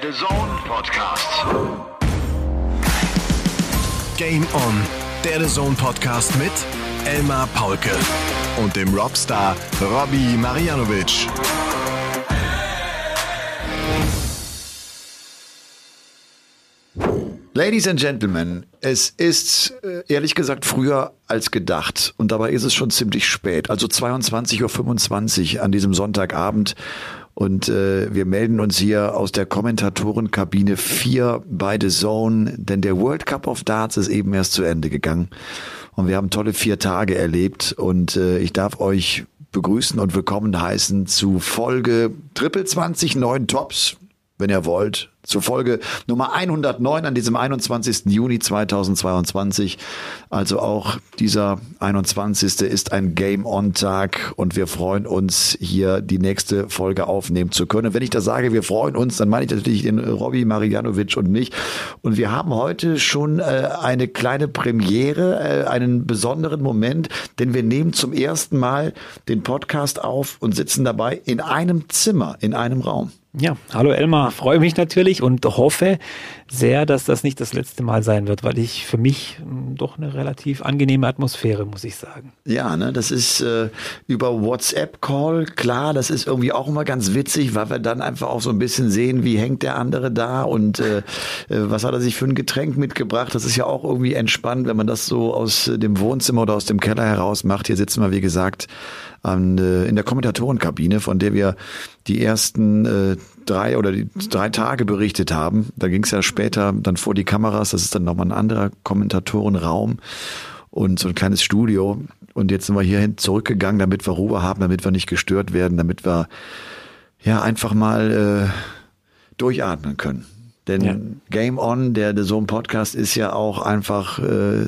der The Zone Podcast. Game On, der The Zone Podcast mit Elmar Paulke und dem Robstar Robbie Marianovic. Ladies and Gentlemen, es ist äh, ehrlich gesagt früher als gedacht und dabei ist es schon ziemlich spät, also 22.25 Uhr an diesem Sonntagabend und äh, wir melden uns hier aus der Kommentatorenkabine 4 bei The Zone, denn der World Cup of Darts ist eben erst zu Ende gegangen. Und wir haben tolle vier Tage erlebt. Und äh, ich darf euch begrüßen und willkommen heißen zu Folge Triple 20 neuen Tops, wenn ihr wollt, zur Folge Nummer 109 an diesem 21. Juni 2022. Also auch dieser 21. ist ein Game-On-Tag und wir freuen uns, hier die nächste Folge aufnehmen zu können. Und wenn ich da sage, wir freuen uns, dann meine ich natürlich den Robbie Marianovic und mich. Und wir haben heute schon äh, eine kleine Premiere, äh, einen besonderen Moment, denn wir nehmen zum ersten Mal den Podcast auf und sitzen dabei in einem Zimmer, in einem Raum. Ja, hallo Elmar, freue mich natürlich und hoffe sehr, dass das nicht das letzte Mal sein wird, weil ich für mich hm, doch eine relativ angenehme Atmosphäre, muss ich sagen. Ja, ne, das ist äh, über WhatsApp-Call, klar, das ist irgendwie auch immer ganz witzig, weil wir dann einfach auch so ein bisschen sehen, wie hängt der andere da und äh, äh was hat er sich für ein Getränk mitgebracht. Das ist ja auch irgendwie entspannt, wenn man das so aus äh, dem Wohnzimmer oder aus dem Keller heraus macht. Hier sitzen wir, wie gesagt, an, äh, in der Kommentatorenkabine, von der wir die ersten äh, drei oder die drei Tage berichtet haben. Da ging es ja später dann vor die Kameras. Das ist dann nochmal ein anderer Kommentatorenraum und so ein kleines Studio. Und jetzt sind wir hierhin zurückgegangen, damit wir Ruhe haben, damit wir nicht gestört werden, damit wir ja einfach mal äh, durchatmen können. Denn ja. Game On, der The Zone Podcast, ist ja auch einfach äh,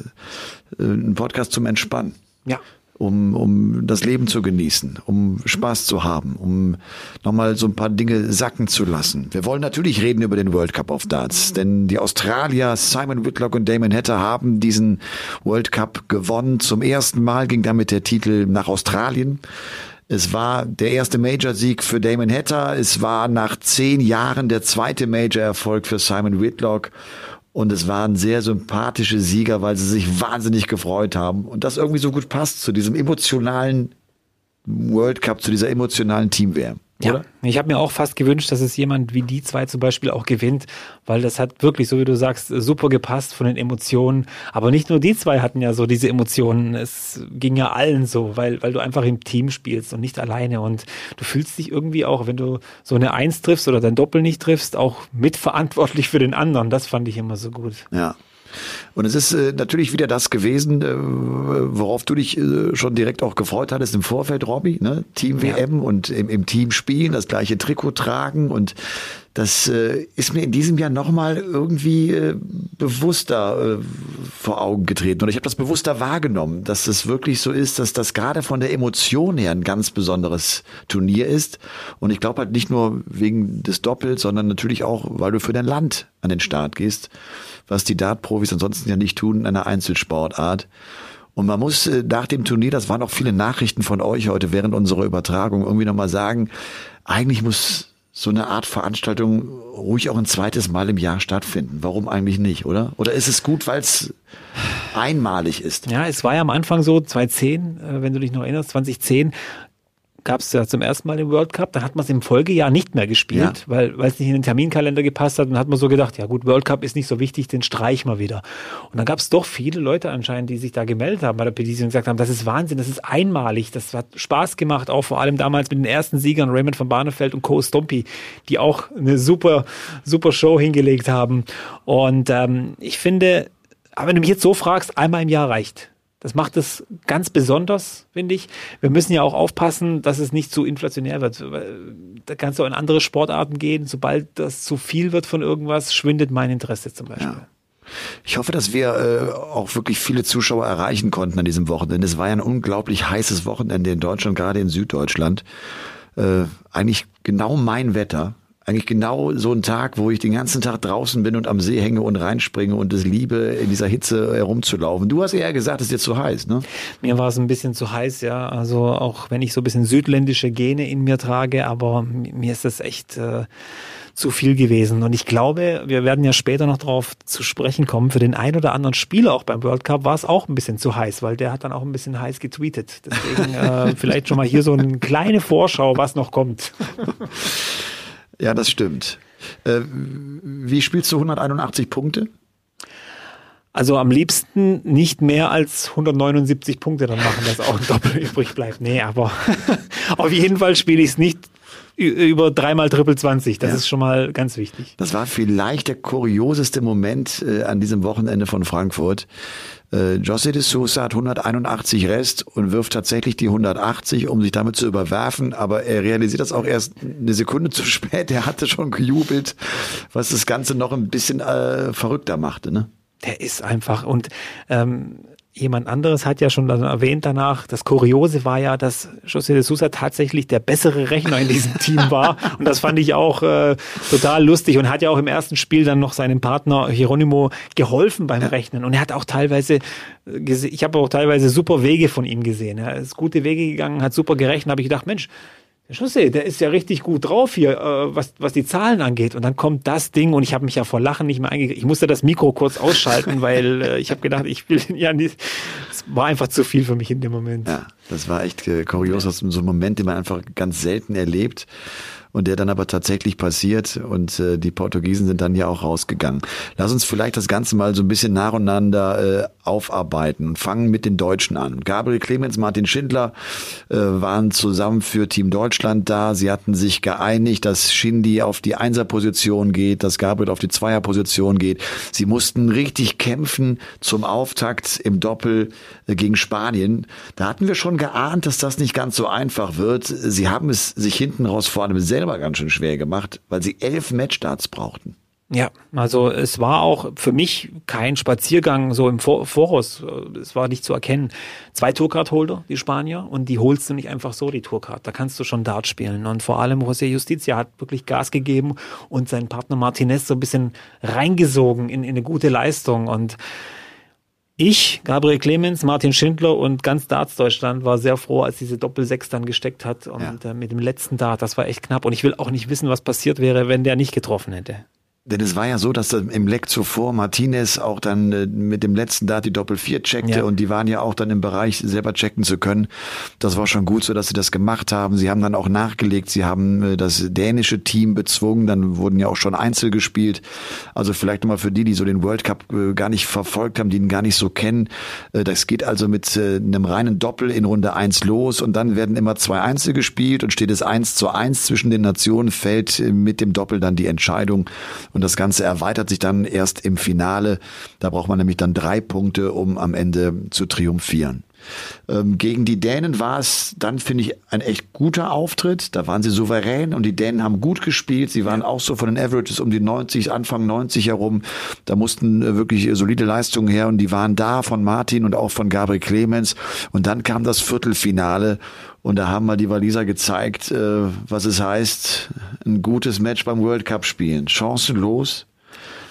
ein Podcast zum Entspannen. Ja um, um das Leben zu genießen, um Spaß zu haben, um nochmal so ein paar Dinge sacken zu lassen. Wir wollen natürlich reden über den World Cup of Darts, denn die Australier Simon Whitlock und Damon Hatter haben diesen World Cup gewonnen. Zum ersten Mal ging damit der Titel nach Australien. Es war der erste Major-Sieg für Damon Hatter. Es war nach zehn Jahren der zweite Major-Erfolg für Simon Whitlock. Und es waren sehr sympathische Sieger, weil sie sich wahnsinnig gefreut haben. Und das irgendwie so gut passt zu diesem emotionalen World Cup, zu dieser emotionalen Teamwehr. Ja, ich habe mir auch fast gewünscht, dass es jemand wie die zwei zum Beispiel auch gewinnt, weil das hat wirklich, so wie du sagst, super gepasst von den Emotionen. Aber nicht nur die zwei hatten ja so diese Emotionen, es ging ja allen so, weil, weil du einfach im Team spielst und nicht alleine. Und du fühlst dich irgendwie auch, wenn du so eine Eins triffst oder dein Doppel nicht triffst, auch mitverantwortlich für den anderen. Das fand ich immer so gut. Ja. Und es ist äh, natürlich wieder das gewesen, äh, worauf du dich äh, schon direkt auch gefreut hattest im Vorfeld, Robby, ne? Team WM ja. und im, im Team spielen, das gleiche Trikot tragen und das äh, ist mir in diesem Jahr nochmal irgendwie äh, bewusster äh, vor Augen getreten. Und ich habe das bewusster wahrgenommen, dass es wirklich so ist, dass das gerade von der Emotion her ein ganz besonderes Turnier ist. Und ich glaube halt nicht nur wegen des Doppels, sondern natürlich auch, weil du für dein Land an den Start gehst, was die Dart-Profis ansonsten ja nicht tun in einer Einzelsportart. Und man muss äh, nach dem Turnier, das waren auch viele Nachrichten von euch heute während unserer Übertragung, irgendwie nochmal sagen, eigentlich muss so eine Art Veranstaltung ruhig auch ein zweites Mal im Jahr stattfinden. Warum eigentlich nicht, oder? Oder ist es gut, weil es einmalig ist? Ja, es war ja am Anfang so, 2010, äh, wenn du dich noch erinnerst, 2010 gab es ja zum ersten Mal den World Cup, dann hat man es im Folgejahr nicht mehr gespielt, ja. weil es nicht in den Terminkalender gepasst hat und hat man so gedacht, ja gut, World Cup ist nicht so wichtig, den streichen wir wieder. Und dann gab es doch viele Leute anscheinend, die sich da gemeldet haben bei der Petition und gesagt haben, das ist Wahnsinn, das ist einmalig, das hat Spaß gemacht, auch vor allem damals mit den ersten Siegern Raymond von Barnefeld und Co. Stompy, die auch eine super, super Show hingelegt haben. Und ähm, ich finde, aber wenn du mich jetzt so fragst, einmal im Jahr reicht. Das macht es ganz besonders, finde ich. Wir müssen ja auch aufpassen, dass es nicht zu inflationär wird. Da kannst du in andere Sportarten gehen. Sobald das zu viel wird von irgendwas, schwindet mein Interesse zum Beispiel. Ja. Ich hoffe, dass wir äh, auch wirklich viele Zuschauer erreichen konnten an diesem Wochenende. Es war ja ein unglaublich heißes Wochenende in Deutschland, gerade in Süddeutschland. Äh, eigentlich genau mein Wetter eigentlich genau so ein Tag, wo ich den ganzen Tag draußen bin und am See hänge und reinspringe und es liebe, in dieser Hitze herumzulaufen. Du hast eher gesagt, es ist jetzt zu heiß, ne? Mir war es ein bisschen zu heiß, ja. Also auch wenn ich so ein bisschen südländische Gene in mir trage, aber mir ist das echt äh, zu viel gewesen. Und ich glaube, wir werden ja später noch darauf zu sprechen kommen. Für den einen oder anderen Spieler auch beim World Cup war es auch ein bisschen zu heiß, weil der hat dann auch ein bisschen heiß getweetet. Deswegen äh, vielleicht schon mal hier so eine kleine Vorschau, was noch kommt. Ja, das stimmt. Äh, wie spielst du 181 Punkte? Also am liebsten nicht mehr als 179 Punkte dann machen, dass auch ein Doppel übrig bleibt. Nee, aber auf jeden Fall spiele ich es nicht über dreimal Triple 20. Das ja. ist schon mal ganz wichtig. Das war vielleicht der kurioseste Moment äh, an diesem Wochenende von Frankfurt. Äh, José de Sousa hat 181 Rest und wirft tatsächlich die 180, um sich damit zu überwerfen, aber er realisiert das auch erst eine Sekunde zu spät. Er hatte schon gejubelt, was das Ganze noch ein bisschen äh, verrückter machte. Ne? Der ist einfach und ähm, Jemand anderes hat ja schon erwähnt danach, das Kuriose war ja, dass José de Sousa tatsächlich der bessere Rechner in diesem Team war. Und das fand ich auch äh, total lustig und hat ja auch im ersten Spiel dann noch seinem Partner Hieronymo geholfen beim Rechnen. Und er hat auch teilweise, äh, ich habe auch teilweise super Wege von ihm gesehen. Er ist gute Wege gegangen, hat super gerechnet, habe ich gedacht, Mensch, der Schusse, der ist ja richtig gut drauf hier, äh, was, was die Zahlen angeht. Und dann kommt das Ding und ich habe mich ja vor Lachen nicht mehr eingekriegt. Ich musste das Mikro kurz ausschalten, weil äh, ich habe gedacht, ich will ja nicht. Es war einfach zu viel für mich in dem Moment. Ja, das war echt äh, kurios, ja. so ein Moment, den man einfach ganz selten erlebt und der dann aber tatsächlich passiert und äh, die Portugiesen sind dann ja auch rausgegangen. Lass uns vielleicht das Ganze mal so ein bisschen nacheinander äh, aufarbeiten und fangen mit den Deutschen an. Gabriel Clemens, Martin Schindler äh, waren zusammen für Team Deutschland da. Sie hatten sich geeinigt, dass Shindy auf die Einserposition geht, dass Gabriel auf die Zweierposition geht. Sie mussten richtig kämpfen zum Auftakt im Doppel äh, gegen Spanien. Da hatten wir schon geahnt, dass das nicht ganz so einfach wird. Sie haben es sich hinten raus vor allem selber selber ganz schön schwer gemacht, weil sie elf Matchstarts brauchten. Ja, also es war auch für mich kein Spaziergang so im Voraus. Es war nicht zu erkennen. Zwei Tourcard-Holder, die Spanier, und die holst du nicht einfach so, die Tourcard. Da kannst du schon Dart spielen. Und vor allem José Justicia hat wirklich Gas gegeben und seinen Partner Martinez so ein bisschen reingesogen in, in eine gute Leistung. Und ich, Gabriel Clemens, Martin Schindler und ganz Darts Deutschland war sehr froh, als diese Doppel-6 dann gesteckt hat und ja. äh, mit dem letzten Dart, das war echt knapp und ich will auch nicht wissen, was passiert wäre, wenn der nicht getroffen hätte. Denn es war ja so, dass im Leck zuvor Martinez auch dann äh, mit dem letzten Dart die Doppel 4 checkte ja. und die waren ja auch dann im Bereich selber checken zu können. Das war schon gut so, dass sie das gemacht haben. Sie haben dann auch nachgelegt, sie haben äh, das dänische Team bezwungen, dann wurden ja auch schon Einzel gespielt. Also vielleicht nochmal für die, die so den World Cup äh, gar nicht verfolgt haben, die ihn gar nicht so kennen. Das geht also mit einem reinen Doppel in Runde 1 los und dann werden immer zwei Einzel gespielt und steht es 1 zu 1 zwischen den Nationen, fällt mit dem Doppel dann die Entscheidung und das Ganze erweitert sich dann erst im Finale. Da braucht man nämlich dann drei Punkte, um am Ende zu triumphieren. Ähm, gegen die Dänen war es dann, finde ich, ein echt guter Auftritt. Da waren sie souverän und die Dänen haben gut gespielt. Sie waren auch so von den Averages um die 90, Anfang 90 herum. Da mussten äh, wirklich solide Leistungen her und die waren da von Martin und auch von Gabriel Clemens. Und dann kam das Viertelfinale und da haben mal die Waliser gezeigt, äh, was es heißt, ein gutes Match beim World Cup spielen. Chancenlos.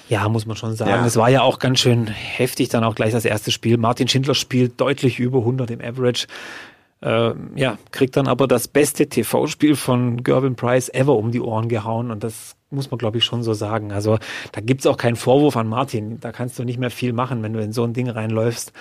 Ja, muss man schon sagen. Ja. Es war ja auch ganz schön heftig dann auch gleich das erste Spiel. Martin Schindler spielt deutlich über 100 im Average. Äh, ja, kriegt dann aber das beste TV-Spiel von Gervin Price ever um die Ohren gehauen und das muss man, glaube ich, schon so sagen. Also da gibt's auch keinen Vorwurf an Martin. Da kannst du nicht mehr viel machen, wenn du in so ein Ding reinläufst.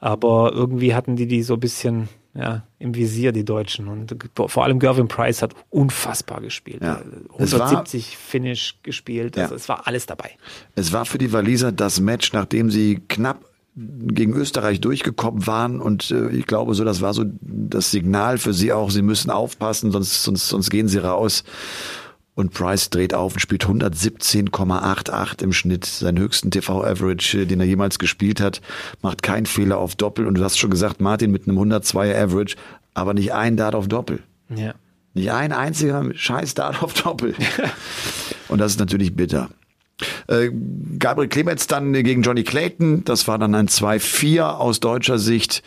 Aber irgendwie hatten die die so ein bisschen ja, im Visier, die Deutschen. Und vor allem Gervin Price hat unfassbar gespielt. Ja. 170 war, Finish gespielt. Also ja. es war alles dabei. Es war für die Waliser das Match, nachdem sie knapp gegen Österreich durchgekommen waren und äh, ich glaube so, das war so das Signal für sie auch, sie müssen aufpassen, sonst, sonst, sonst gehen sie raus. Und Price dreht auf und spielt 117,88 im Schnitt, seinen höchsten TV-Average, äh, den er jemals gespielt hat, macht keinen Fehler auf Doppel. Und du hast schon gesagt, Martin mit einem 102er Average, aber nicht ein Dart auf Doppel. Ja. Nicht ein einziger scheiß Dart auf Doppel. und das ist natürlich bitter. Äh, Gabriel Clemens dann gegen Johnny Clayton, das war dann ein 2-4 aus deutscher Sicht.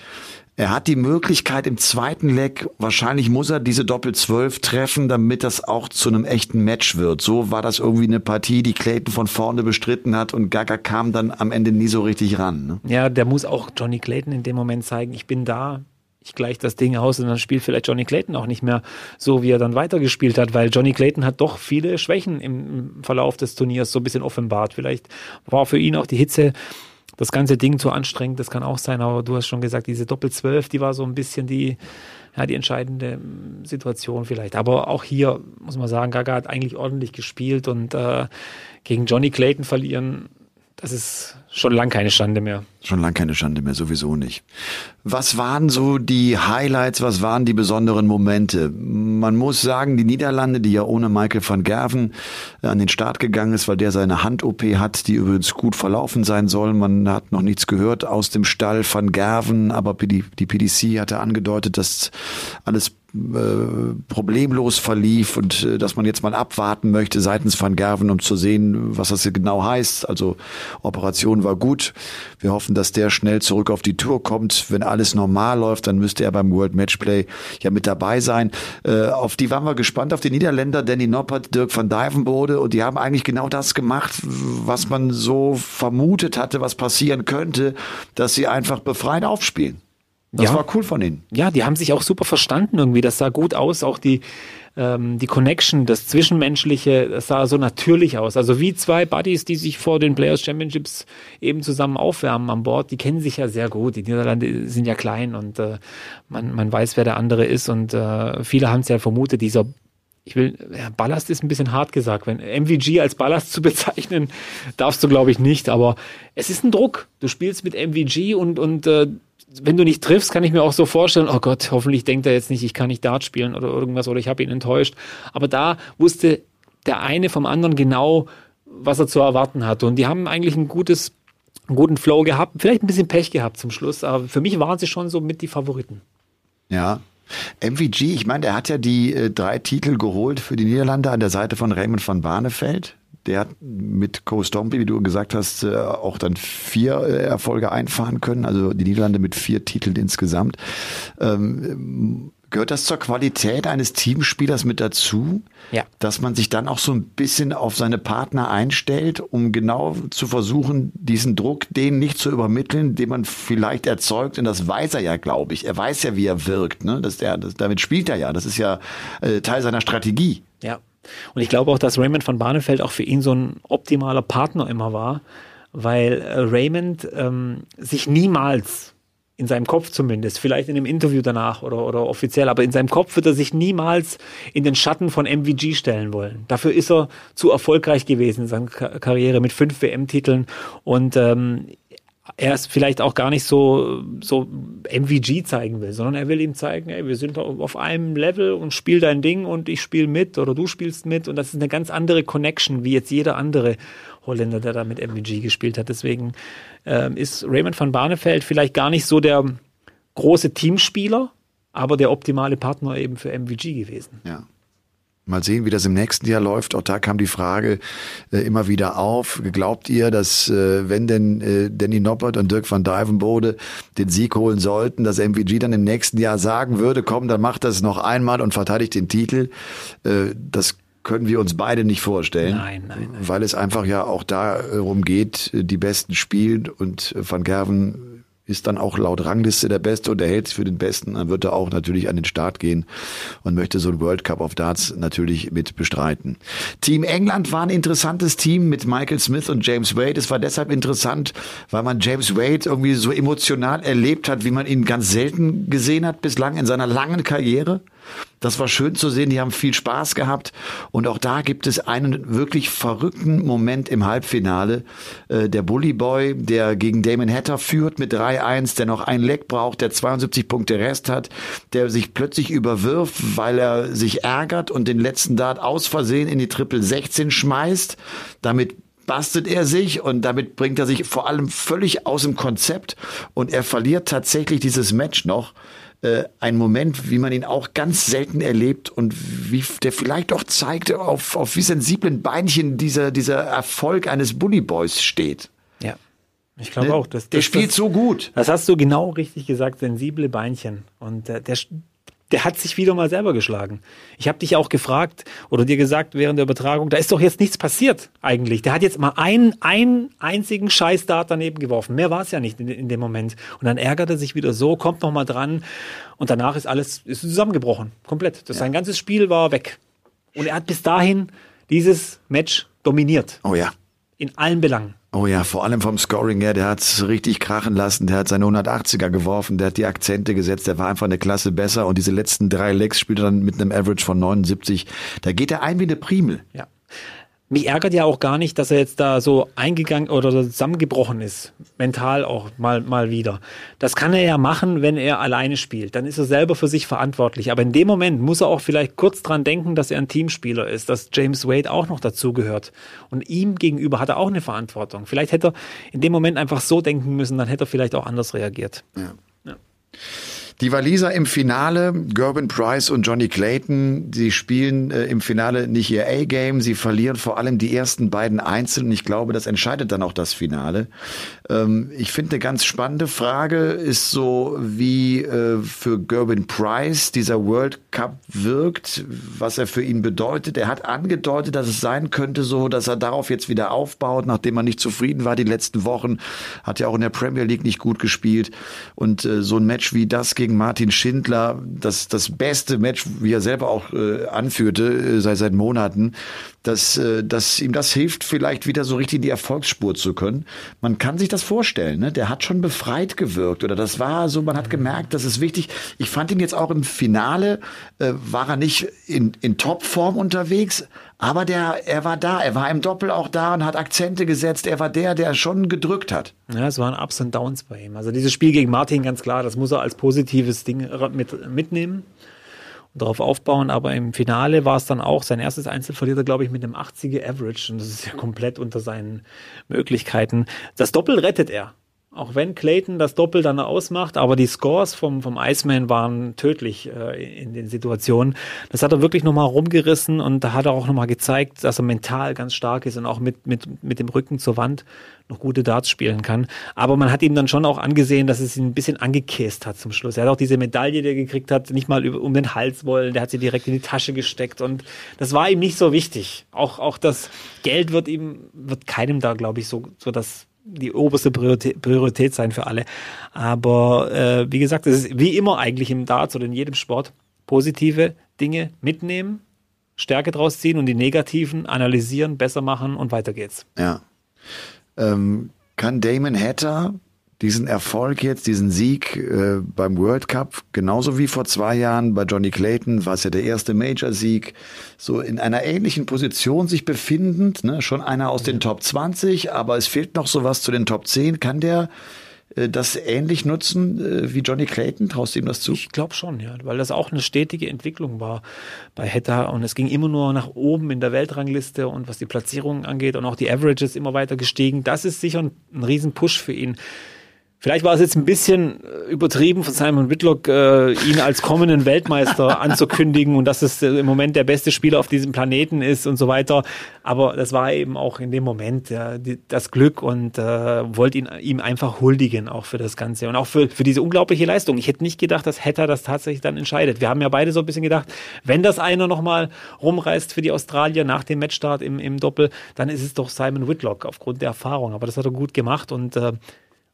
Er hat die Möglichkeit im zweiten Leg, wahrscheinlich muss er diese Doppel-12 treffen, damit das auch zu einem echten Match wird. So war das irgendwie eine Partie, die Clayton von vorne bestritten hat und Gaga kam dann am Ende nie so richtig ran. Ne? Ja, der muss auch Johnny Clayton in dem Moment zeigen, ich bin da, ich gleich das Ding aus und dann spielt vielleicht Johnny Clayton auch nicht mehr so, wie er dann weitergespielt hat, weil Johnny Clayton hat doch viele Schwächen im Verlauf des Turniers so ein bisschen offenbart. Vielleicht war für ihn auch die Hitze das ganze Ding zu anstrengend, das kann auch sein, aber du hast schon gesagt, diese Doppel-12, die war so ein bisschen die, ja, die entscheidende ähm, Situation vielleicht. Aber auch hier muss man sagen, Gaga hat eigentlich ordentlich gespielt und äh, gegen Johnny Clayton verlieren, das ist schon lang keine Schande mehr. Schon lang keine Schande mehr, sowieso nicht. Was waren so die Highlights, was waren die besonderen Momente? Man muss sagen, die Niederlande, die ja ohne Michael van Gerven an den Start gegangen ist, weil der seine Hand-OP hat, die übrigens gut verlaufen sein soll. Man hat noch nichts gehört aus dem Stall van Gerven, aber die, PDC hatte angedeutet, dass alles äh, problemlos verlief und äh, dass man jetzt mal abwarten möchte seitens Van Gerven, um zu sehen, was das genau heißt. Also Operation war gut. Wir hoffen, dass der schnell zurück auf die Tour kommt. Wenn alles normal läuft, dann müsste er beim World Matchplay ja mit dabei sein. Äh, auf die waren wir gespannt, auf die Niederländer, Danny Noppert, Dirk van Dijvenbode und die haben eigentlich genau das gemacht, was man so vermutet hatte, was passieren könnte, dass sie einfach befreit aufspielen. Das ja. war cool von ihnen. Ja, die haben sich auch super verstanden irgendwie. Das sah gut aus. Auch die, ähm, die Connection, das Zwischenmenschliche, das sah so natürlich aus. Also wie zwei Buddies, die sich vor den Players Championships eben zusammen aufwärmen an Bord. Die kennen sich ja sehr gut. Die Niederlande sind ja klein und äh, man, man weiß, wer der andere ist. Und äh, viele haben es ja vermutet, dieser ich will, ja, Ballast ist ein bisschen hart gesagt. Wenn MVG als Ballast zu bezeichnen, darfst du, glaube ich, nicht. Aber es ist ein Druck. Du spielst mit MVG und, und äh, wenn du nicht triffst, kann ich mir auch so vorstellen, oh Gott, hoffentlich denkt er jetzt nicht, ich kann nicht Dart spielen oder irgendwas oder ich habe ihn enttäuscht. Aber da wusste der eine vom anderen genau, was er zu erwarten hatte. Und die haben eigentlich ein gutes, einen guten Flow gehabt, vielleicht ein bisschen Pech gehabt zum Schluss, aber für mich waren sie schon so mit die Favoriten. Ja, MVG, ich meine, der hat ja die äh, drei Titel geholt für die Niederlande an der Seite von Raymond van Barneveld. Der hat mit Co Stompy, wie du gesagt hast, äh, auch dann vier äh, Erfolge einfahren können. Also die Niederlande mit vier Titeln insgesamt. Ähm, Gehört das zur Qualität eines Teamspielers mit dazu? Ja. Dass man sich dann auch so ein bisschen auf seine Partner einstellt, um genau zu versuchen, diesen Druck denen nicht zu übermitteln, den man vielleicht erzeugt. Und das weiß er ja, glaube ich. Er weiß ja, wie er wirkt. Ne? Das, der, das, damit spielt er ja. Das ist ja äh, Teil seiner Strategie. Ja. Und ich glaube auch, dass Raymond van Barneveld auch für ihn so ein optimaler Partner immer war, weil äh, Raymond ähm, sich niemals in seinem Kopf zumindest, vielleicht in einem Interview danach oder, oder offiziell, aber in seinem Kopf wird er sich niemals in den Schatten von MVG stellen wollen. Dafür ist er zu erfolgreich gewesen in seiner Karriere mit fünf WM-Titeln und ähm, er es vielleicht auch gar nicht so, so MVG zeigen will, sondern er will ihm zeigen, ey, wir sind auf einem Level und spiel dein Ding und ich spiele mit oder du spielst mit und das ist eine ganz andere Connection, wie jetzt jeder andere Holländer, der da mit MVG gespielt hat. Deswegen ähm, ist Raymond van Barneveld vielleicht gar nicht so der große Teamspieler, aber der optimale Partner eben für MVG gewesen. Ja. Mal sehen, wie das im nächsten Jahr läuft. Auch da kam die Frage äh, immer wieder auf. Glaubt ihr, dass äh, wenn denn äh, Danny Noppert und Dirk van Dijvenbode den Sieg holen sollten, dass MVG dann im nächsten Jahr sagen würde, komm, dann macht das noch einmal und verteidigt den Titel? Äh, das können wir uns beide nicht vorstellen. Nein, nein, nein. Weil es einfach ja auch darum geht, die Besten spielen und Van Gerven ist dann auch laut Rangliste der Beste und er hält sich für den Besten, dann wird er auch natürlich an den Start gehen und möchte so ein World Cup of Darts natürlich mit bestreiten. Team England war ein interessantes Team mit Michael Smith und James Wade. Es war deshalb interessant, weil man James Wade irgendwie so emotional erlebt hat, wie man ihn ganz selten gesehen hat bislang in seiner langen Karriere. Das war schön zu sehen, die haben viel Spaß gehabt. Und auch da gibt es einen wirklich verrückten Moment im Halbfinale. Äh, der Bully Boy, der gegen Damon Hatter führt mit 3-1, der noch ein Leck braucht, der 72 Punkte Rest hat, der sich plötzlich überwirft, weil er sich ärgert und den letzten Dart aus Versehen in die Triple 16 schmeißt. Damit bastet er sich und damit bringt er sich vor allem völlig aus dem Konzept und er verliert tatsächlich dieses Match noch äh, ein Moment, wie man ihn auch ganz selten erlebt und wie der vielleicht auch zeigt, auf, auf wie sensiblen Beinchen dieser, dieser Erfolg eines Bully Boys steht. Ja. Ich glaube Ne? auch. Das, Der das, spielt das, so gut. Das hast du genau richtig gesagt, sensible Beinchen. Und äh, der, der hat sich wieder mal selber geschlagen. Ich habe dich auch gefragt oder dir gesagt während der Übertragung, da ist doch jetzt nichts passiert eigentlich. Der hat jetzt mal einen, einen einzigen Scheißdart daneben geworfen. Mehr war es ja nicht in, in dem Moment. Und dann ärgert er sich wieder so, kommt noch mal dran und danach ist alles ist zusammengebrochen. Komplett. Das, Sein ganzes Spiel war weg. Und er hat bis dahin dieses Match dominiert. Oh ja. In allen Belangen. Oh ja, vor allem vom Scoring her, der hat's richtig krachen lassen, der hat seine 180er geworfen, der hat die Akzente gesetzt, der war einfach eine Klasse besser und diese letzten drei Legs spielt er dann mit einem Average von 79. Da geht er ein wie eine Primel. Ja. Mich ärgert ja auch gar nicht, dass er jetzt da so eingegangen oder zusammengebrochen ist. Mental auch mal, mal wieder. Das kann er ja machen, wenn er alleine spielt. Dann ist er selber für sich verantwortlich. Aber in dem Moment muss er auch vielleicht kurz dran denken, dass er ein Teamspieler ist, dass James Wade auch noch dazugehört. Und ihm gegenüber hat er auch eine Verantwortung. Vielleicht hätte er in dem Moment einfach so denken müssen, dann hätte er vielleicht auch anders reagiert. Ja. Die Waliser im Finale, Gerben Price und Johnny Clayton, sie spielen äh, im Finale nicht ihr A-Game, sie verlieren vor allem die ersten beiden Einzel und ich glaube, das entscheidet dann auch das Finale. Ähm, ich finde eine ganz spannende Frage ist so, wie äh, für Gerben Price dieser World Cup wirkt, was er für ihn bedeutet. Er hat angedeutet, dass es sein könnte so, dass er darauf jetzt wieder aufbaut, nachdem er nicht zufrieden war die letzten Wochen, hat ja auch in der Premier League nicht gut gespielt und äh, so ein Match wie das gegen Martin Schindler, das, das beste Match, wie er selber auch äh, anführte, äh, seit, seit Monaten, dass, äh, dass ihm das hilft, vielleicht wieder so richtig in die Erfolgsspur zu können. Man kann sich das vorstellen, ne? der hat schon befreit gewirkt oder das war so, man hat gemerkt, das ist wichtig. Ich fand ihn jetzt auch im Finale, äh, war er nicht in, in Topform unterwegs, aber der, er war da, er war im Doppel auch da und hat Akzente gesetzt. Er war der, der schon gedrückt hat. Ja, es waren Ups und Downs bei ihm. Also dieses Spiel gegen Martin, ganz klar, das muss er als positives Ding mit, mitnehmen und darauf aufbauen. Aber im Finale war es dann auch, sein erstes Einzel verliert er, glaube ich, mit einem 80er Average. Und das ist ja komplett unter seinen Möglichkeiten. Das Doppel rettet er. Auch wenn Clayton das Doppel dann ausmacht, aber die Scores vom, vom Iceman waren tödlich äh, in den Situationen. Das hat er wirklich nochmal rumgerissen und da hat er auch nochmal gezeigt, dass er mental ganz stark ist und auch mit, mit, mit dem Rücken zur Wand noch gute Darts spielen kann. Aber man hat ihm dann schon auch angesehen, dass es ihn ein bisschen angekäst hat zum Schluss. Er hat auch diese Medaille, die er gekriegt hat, nicht mal über, um den Hals wollen, der hat sie direkt in die Tasche gesteckt und das war ihm nicht so wichtig. Auch, auch das Geld wird ihm, wird keinem da, glaube ich, so, so das die oberste Priorität, sein für alle. Aber äh, wie gesagt, es ist wie immer eigentlich im Darts oder in jedem Sport positive Dinge mitnehmen, Stärke draus ziehen und die negativen analysieren, besser machen und weiter geht's. Ja. Ähm, kann Damon Hatter diesen Erfolg jetzt, diesen Sieg äh, beim World Cup, genauso wie vor zwei Jahren bei Johnny Clayton, war es ja der erste Major-Sieg, so in einer ähnlichen Position sich befindend, ne? schon einer aus den Top 20, aber es fehlt noch sowas zu den Top 10. Kann der äh, das ähnlich nutzen äh, wie Johnny Clayton? Traust du ihm das zu? Ich glaube schon, ja, weil das auch eine stetige Entwicklung war bei Hetta und es ging immer nur nach oben in der Weltrangliste und was die Platzierungen angeht und auch die Averages immer weiter gestiegen. Das ist sicher ein, ein Riesenpush für ihn. Vielleicht war es jetzt ein bisschen übertrieben von Simon Whitlock, äh, ihn als kommenden Weltmeister anzukündigen und dass es äh, im Moment der beste Spieler auf diesem Planeten ist und so weiter. Aber das war eben auch in dem Moment ja, die, das Glück und äh, wollte ihn ihm einfach huldigen auch für das Ganze und auch für, für diese unglaubliche Leistung. Ich hätte nicht gedacht, dass Hatter das tatsächlich dann entscheidet. Wir haben ja beide so ein bisschen gedacht, wenn das einer nochmal rumreißt für die Australier nach dem Matchstart im, im Doppel, dann ist es doch Simon Whitlock aufgrund der Erfahrung. Aber das hat er gut gemacht und äh,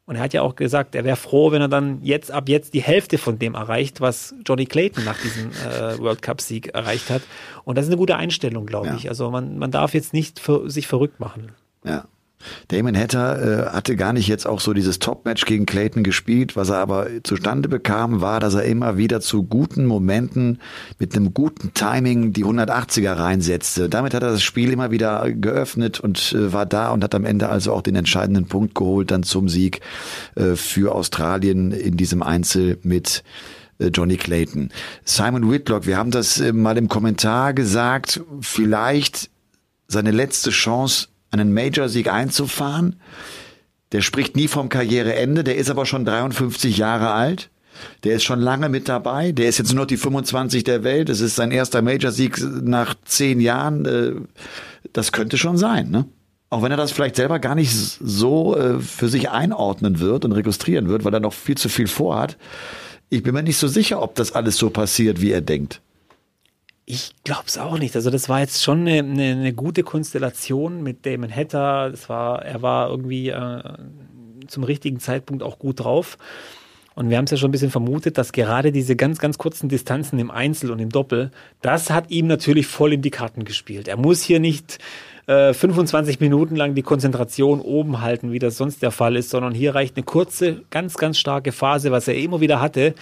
und er hat ja auch gesagt, er wäre froh, wenn er dann jetzt ab jetzt die Hälfte von dem erreicht, was Johnny Clayton nach diesem äh, World Cup Sieg erreicht hat. Und das ist eine gute Einstellung, glaube Ja. ich. Also man, man darf jetzt nicht für, sich verrückt machen. Ja. Damon Hatter äh, hatte gar nicht jetzt auch so dieses Top-Match gegen Clayton gespielt. Was er aber zustande bekam, war, dass er immer wieder zu guten Momenten mit einem guten Timing die 180er reinsetzte. Damit hat er das Spiel immer wieder geöffnet und äh, war da und hat am Ende also auch den entscheidenden Punkt geholt dann zum Sieg äh, für Australien in diesem Einzel mit äh, Johnny Clayton. Simon Whitlock, wir haben das äh, mal im Kommentar gesagt, vielleicht seine letzte Chance, einen Major-Sieg einzufahren. Der spricht nie vom Karriereende, der ist aber schon 53 Jahre alt. Der ist schon lange mit dabei. Der ist jetzt nur noch die 25 der Welt. Es ist sein erster Major-Sieg nach zehn Jahren. Äh, Das könnte schon sein, ne? Auch wenn er das vielleicht selber gar nicht so äh, für sich einordnen wird und registrieren wird, weil er noch viel zu viel vorhat. Ich bin mir nicht so sicher, ob das alles so passiert, wie er denkt. Ich glaube es auch nicht. Also das war jetzt schon eine, eine, eine, gute Konstellation mit Damon Hatter. Das war, er war irgendwie äh, zum richtigen Zeitpunkt auch gut drauf. Und wir haben es ja schon ein bisschen vermutet, dass gerade diese ganz, ganz kurzen Distanzen im Einzel und im Doppel, das hat ihm natürlich voll in die Karten gespielt. Er muss hier nicht 25 äh, Minuten lang die Konzentration oben halten, wie das sonst der Fall ist, sondern hier reicht eine kurze, ganz, ganz starke Phase, was er immer wieder hatte,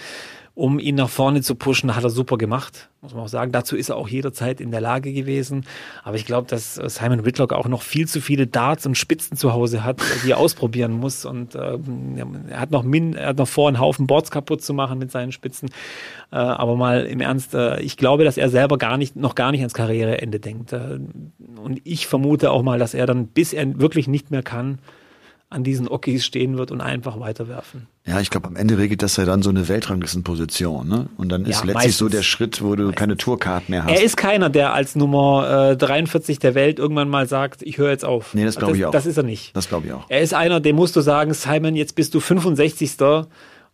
um ihn nach vorne zu pushen, hat er super gemacht, muss man auch sagen. Dazu ist er auch jederzeit in der Lage gewesen. Aber ich glaube, dass Simon Whitlock auch noch viel zu viele Darts und Spitzen zu Hause hat, die er ausprobieren muss. Und äh, er hat noch min, er hat noch vor, einen Haufen Boards kaputt zu machen mit seinen Spitzen. Äh, aber mal im Ernst, äh, ich glaube, dass er selber gar nicht, noch gar nicht ans Karriereende denkt. Äh, und ich vermute auch mal, dass er dann, bis er wirklich nicht mehr kann, an diesen Okis stehen wird und einfach weiterwerfen. Ja, ich glaube, am Ende regelt das ja dann so eine Weltranglistenposition, ne? Und dann ist ja, letztlich meistens, so der Schritt, wo du meistens. keine Tourcard mehr hast. Er ist keiner, der als Nummer äh, 43 der Welt irgendwann mal sagt, ich höre jetzt auf. Nee, das glaube ich auch. Das ist er nicht. Das glaube ich auch. Er ist einer, dem musst du sagen, Simon, jetzt bist du 65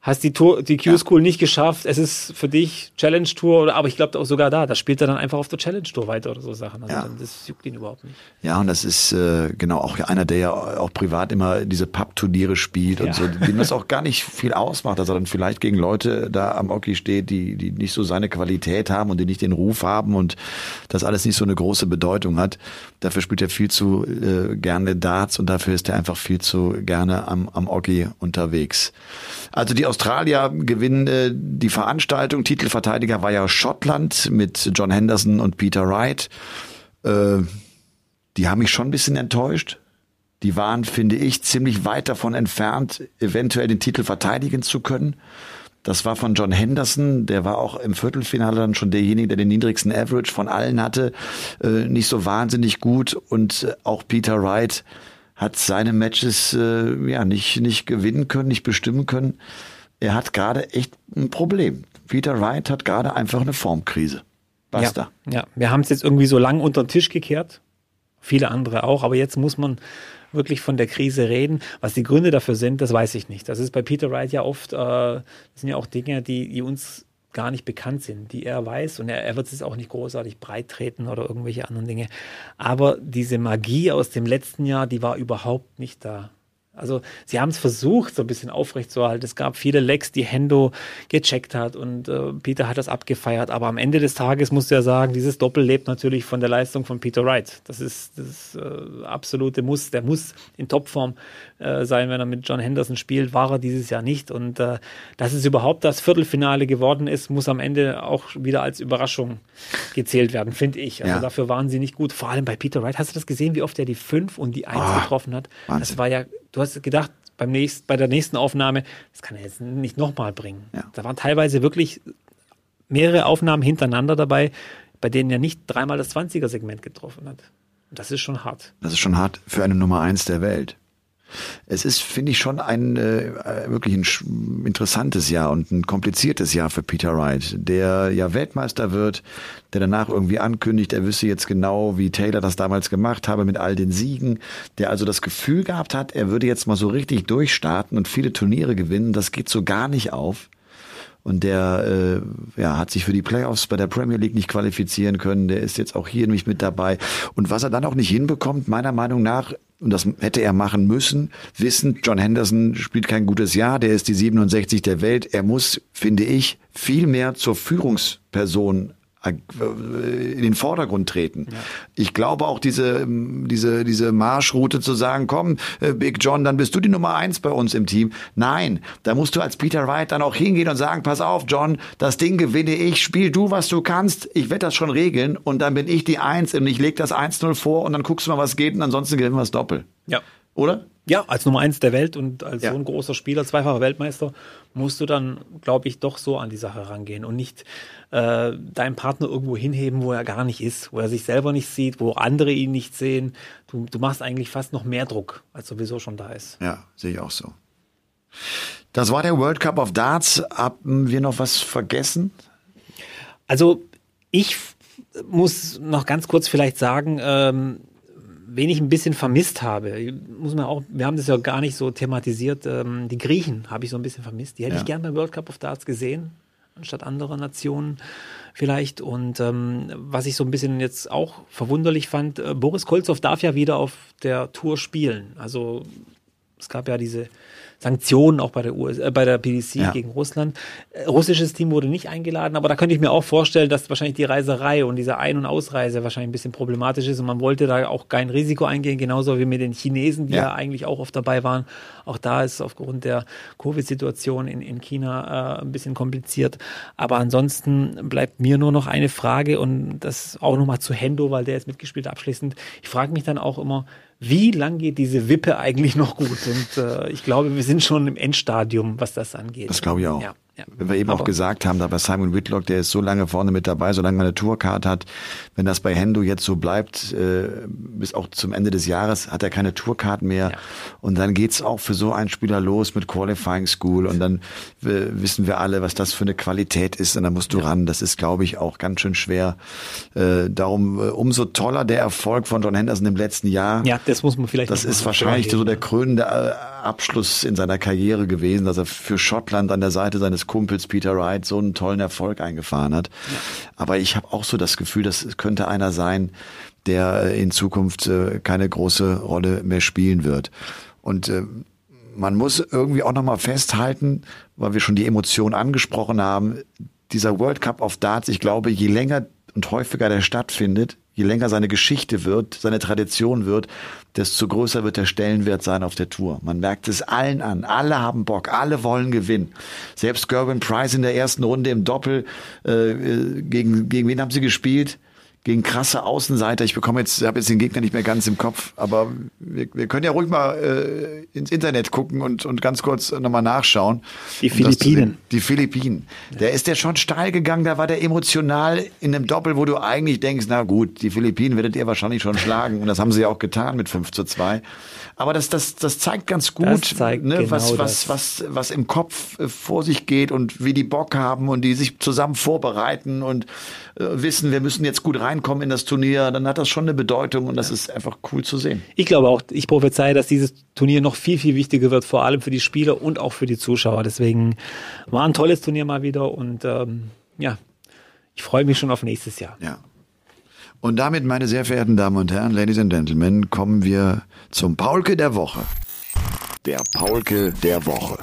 hast die, Tour, die Q-School ja. nicht geschafft, es ist für dich Challenge Tour, oder, aber ich glaube auch sogar da, da spielt er dann einfach auf der Challenge Tour weiter oder so Sachen. Also ja. dann, das juckt ihn überhaupt nicht. Ja, und das ist äh, genau auch einer, der ja auch privat immer diese Pub-Turniere spielt ja. und so, dem das auch gar nicht viel ausmacht, dass er dann vielleicht gegen Leute da am Oki steht, die, die nicht so seine Qualität haben und die nicht den Ruf haben und das alles nicht so eine große Bedeutung hat. Dafür spielt er viel zu äh, gerne Darts und dafür ist er einfach viel zu gerne am, am Oki unterwegs. Also die Australier gewinnen äh, die Veranstaltung. Titelverteidiger war ja Schottland mit John Henderson und Peter Wright. Äh, die haben mich schon ein bisschen enttäuscht. Die waren, finde ich, ziemlich weit davon entfernt, eventuell den Titel verteidigen zu können. Das war von John Henderson, der war auch im Viertelfinale dann schon derjenige, der den niedrigsten Average von allen hatte, äh, nicht so wahnsinnig gut. Und auch Peter Wright hat seine Matches äh, ja nicht, nicht gewinnen können, nicht bestimmen können. Er hat gerade echt ein Problem. Peter Wright hat gerade einfach eine Formkrise. Basta. Ja, ja. wir haben es jetzt irgendwie so lang unter den Tisch gekehrt. Viele andere auch, aber jetzt muss man wirklich von der Krise reden. Was die Gründe dafür sind, das weiß ich nicht. Das ist bei Peter Wright ja oft, äh, das sind ja auch Dinge, die, die uns gar nicht bekannt sind, die er weiß und er, er wird es auch nicht großartig breit treten oder irgendwelche anderen Dinge. Aber diese Magie aus dem letzten Jahr, die war überhaupt nicht da. Also sie haben es versucht, so ein bisschen aufrechtzuerhalten. Es gab viele Lecks, die Hendo gecheckt hat und äh, Peter hat das abgefeiert. Aber am Ende des Tages musst du ja sagen, dieses Doppel lebt natürlich von der Leistung von Peter Wright. Das ist das äh, absolute Muss. Der muss in Topform äh, sein, wenn er mit John Henderson spielt. War er dieses Jahr nicht. Und äh, dass es überhaupt das Viertelfinale geworden ist, muss am Ende auch wieder als Überraschung gezählt werden, finde ich. Also ja. dafür waren sie nicht gut. Vor allem bei Peter Wright. Hast du das gesehen, wie oft er die 5 und die 1 oh, getroffen hat? Wahnsinn. Das war ja du hast gedacht, beim nächsten, bei der nächsten Aufnahme, das kann er jetzt nicht nochmal bringen. Ja. Da waren teilweise wirklich mehrere Aufnahmen hintereinander dabei, bei denen er nicht dreimal das 20er-Segment getroffen hat. Und das ist schon hart. Das ist schon hart für eine Nummer eins der Welt. Es ist, finde ich, schon ein äh, wirklich ein interessantes Jahr und ein kompliziertes Jahr für Peter Wright, der ja Weltmeister wird, der danach irgendwie ankündigt, er wüsste jetzt genau, wie Taylor das damals gemacht habe mit all den Siegen, der also das Gefühl gehabt hat, er würde jetzt mal so richtig durchstarten und viele Turniere gewinnen. Das geht so gar nicht auf und der äh, ja, hat sich für die Playoffs bei der Premier League nicht qualifizieren können. Der ist jetzt auch hier nicht mit dabei. Und was er dann auch nicht hinbekommt, meiner Meinung nach, und das hätte er machen müssen, wissen, John Henderson spielt kein gutes Jahr, der ist die 67 der Welt. Er muss, finde ich, viel mehr zur Führungsperson in den Vordergrund treten. Ja. Ich glaube auch diese, diese, diese Marschroute zu sagen, komm, äh, Big John, dann bist du die Nummer eins bei uns im Team. Nein, da musst du als Peter Wright dann auch hingehen und sagen, pass auf, John, das Ding gewinne ich, spiel du, was du kannst, ich werde das schon regeln und dann bin ich die Eins und ich leg das 1-0 vor und dann guckst du mal, was geht und ansonsten gewinnen wir das Doppel. Ja. Oder? Ja, als Nummer eins der Welt und als ja. so ein großer Spieler, zweifacher Weltmeister, musst du dann, glaube ich, doch so an die Sache rangehen und nicht äh, deinen Partner irgendwo hinheben, wo er gar nicht ist, wo er sich selber nicht sieht, wo andere ihn nicht sehen. Du, du machst eigentlich fast noch mehr Druck, als sowieso schon da ist. Ja, sehe ich auch so. Das war der World Cup of Darts. Haben wir noch was vergessen? Also ich muss noch ganz kurz vielleicht sagen, ähm, wen ich ein bisschen vermisst habe, muss man auch, wir haben das ja gar nicht so thematisiert, ähm, die Griechen habe ich so ein bisschen vermisst. Die hätte Ja. ich gern beim World Cup of Darts gesehen, anstatt anderer Nationen vielleicht. Und ähm, was ich so ein bisschen jetzt auch verwunderlich fand, äh, Boris Kolzow darf ja wieder auf der Tour spielen. Also es gab ja diese Sanktionen auch bei der, US, äh, bei der PDC Ja. gegen Russland. Äh, russisches Team wurde nicht eingeladen, aber da könnte ich mir auch vorstellen, dass wahrscheinlich die Reiserei und diese Ein- und Ausreise wahrscheinlich ein bisschen problematisch ist und man wollte da auch kein Risiko eingehen, genauso wie mit den Chinesen, die ja, Ja. eigentlich auch oft dabei waren. Auch da ist aufgrund der Covid-Situation in, in China äh, ein bisschen kompliziert. Aber ansonsten bleibt mir nur noch eine Frage und das auch nochmal zu Hendo, weil der jetzt mitgespielt abschließend. Ich frage mich dann auch immer, wie lang geht diese Wippe eigentlich noch gut? Und äh, ich glaube, wir sind schon im Endstadium, was das angeht. Das glaube ich auch. Ja, ja. Wenn wir eben Aber- auch gesagt haben, da bei Simon Whitlock, der ist so lange vorne mit dabei, solange man eine Tourcard hat. Wenn das bei Hendo jetzt so bleibt, äh, bis auch zum Ende des Jahres, hat er keine Tourcard mehr. Ja. Und dann geht's auch für so einen Spieler los mit Qualifying School. Und dann äh, wissen wir alle, was das für eine Qualität ist. Und dann musst du ran. Das ist, glaube ich, auch ganz schön schwer. Äh, darum äh, umso toller der Erfolg von John Henderson im letzten Jahr. Ja, das muss man vielleicht Das ist wahrscheinlich so der krönende äh, Abschluss in seiner Karriere gewesen, dass er für Schottland an der Seite seines Kumpels Peter Wright so einen tollen Erfolg eingefahren hat. Aber ich habe auch so das Gefühl, das könnte einer sein, der äh, in Zukunft äh, keine große Rolle mehr spielen wird. Und äh, man muss irgendwie auch nochmal festhalten, weil wir schon die Emotionen angesprochen haben, dieser World Cup of Darts, ich glaube, je länger und häufiger der stattfindet, je länger seine Geschichte wird, seine Tradition wird, desto größer wird der Stellenwert sein auf der Tour. Man merkt es allen an. Alle haben Bock, alle wollen gewinnen. Selbst Gerwin Price in der ersten Runde im Doppel, äh, gegen, gegen wen haben sie gespielt? Gegen krasse Außenseiter. Ich bekomme jetzt, habe jetzt den Gegner nicht mehr ganz im Kopf, aber wir, wir können ja ruhig mal äh, ins Internet gucken und, und ganz kurz nochmal nachschauen. Die Um Philippinen. Die Philippinen. Der ist ja schon steil gegangen, da war der emotional in einem Doppel, wo du eigentlich denkst, na gut, die Philippinen werdet ihr wahrscheinlich schon schlagen. Und das haben sie ja auch getan mit 5 zu 2. Aber das, das, das zeigt ganz gut, zeigt ne, genau was, was, was, was im Kopf äh, vor sich geht und wie die Bock haben und die sich zusammen vorbereiten und äh, wissen, wir müssen jetzt gut reinkommen in das Turnier, dann hat das schon eine Bedeutung und das ist einfach cool zu sehen. Ich glaube auch, ich prophezeie, dass dieses Turnier noch viel, viel wichtiger wird, vor allem für die Spieler und auch für die Zuschauer. Deswegen war ein tolles Turnier mal wieder und ähm, ja, ich freue mich schon auf nächstes Jahr. Ja. Und damit, meine sehr verehrten Damen und Herren, Ladies and Gentlemen, kommen wir zum Paulke der Woche. Der Paulke der Woche.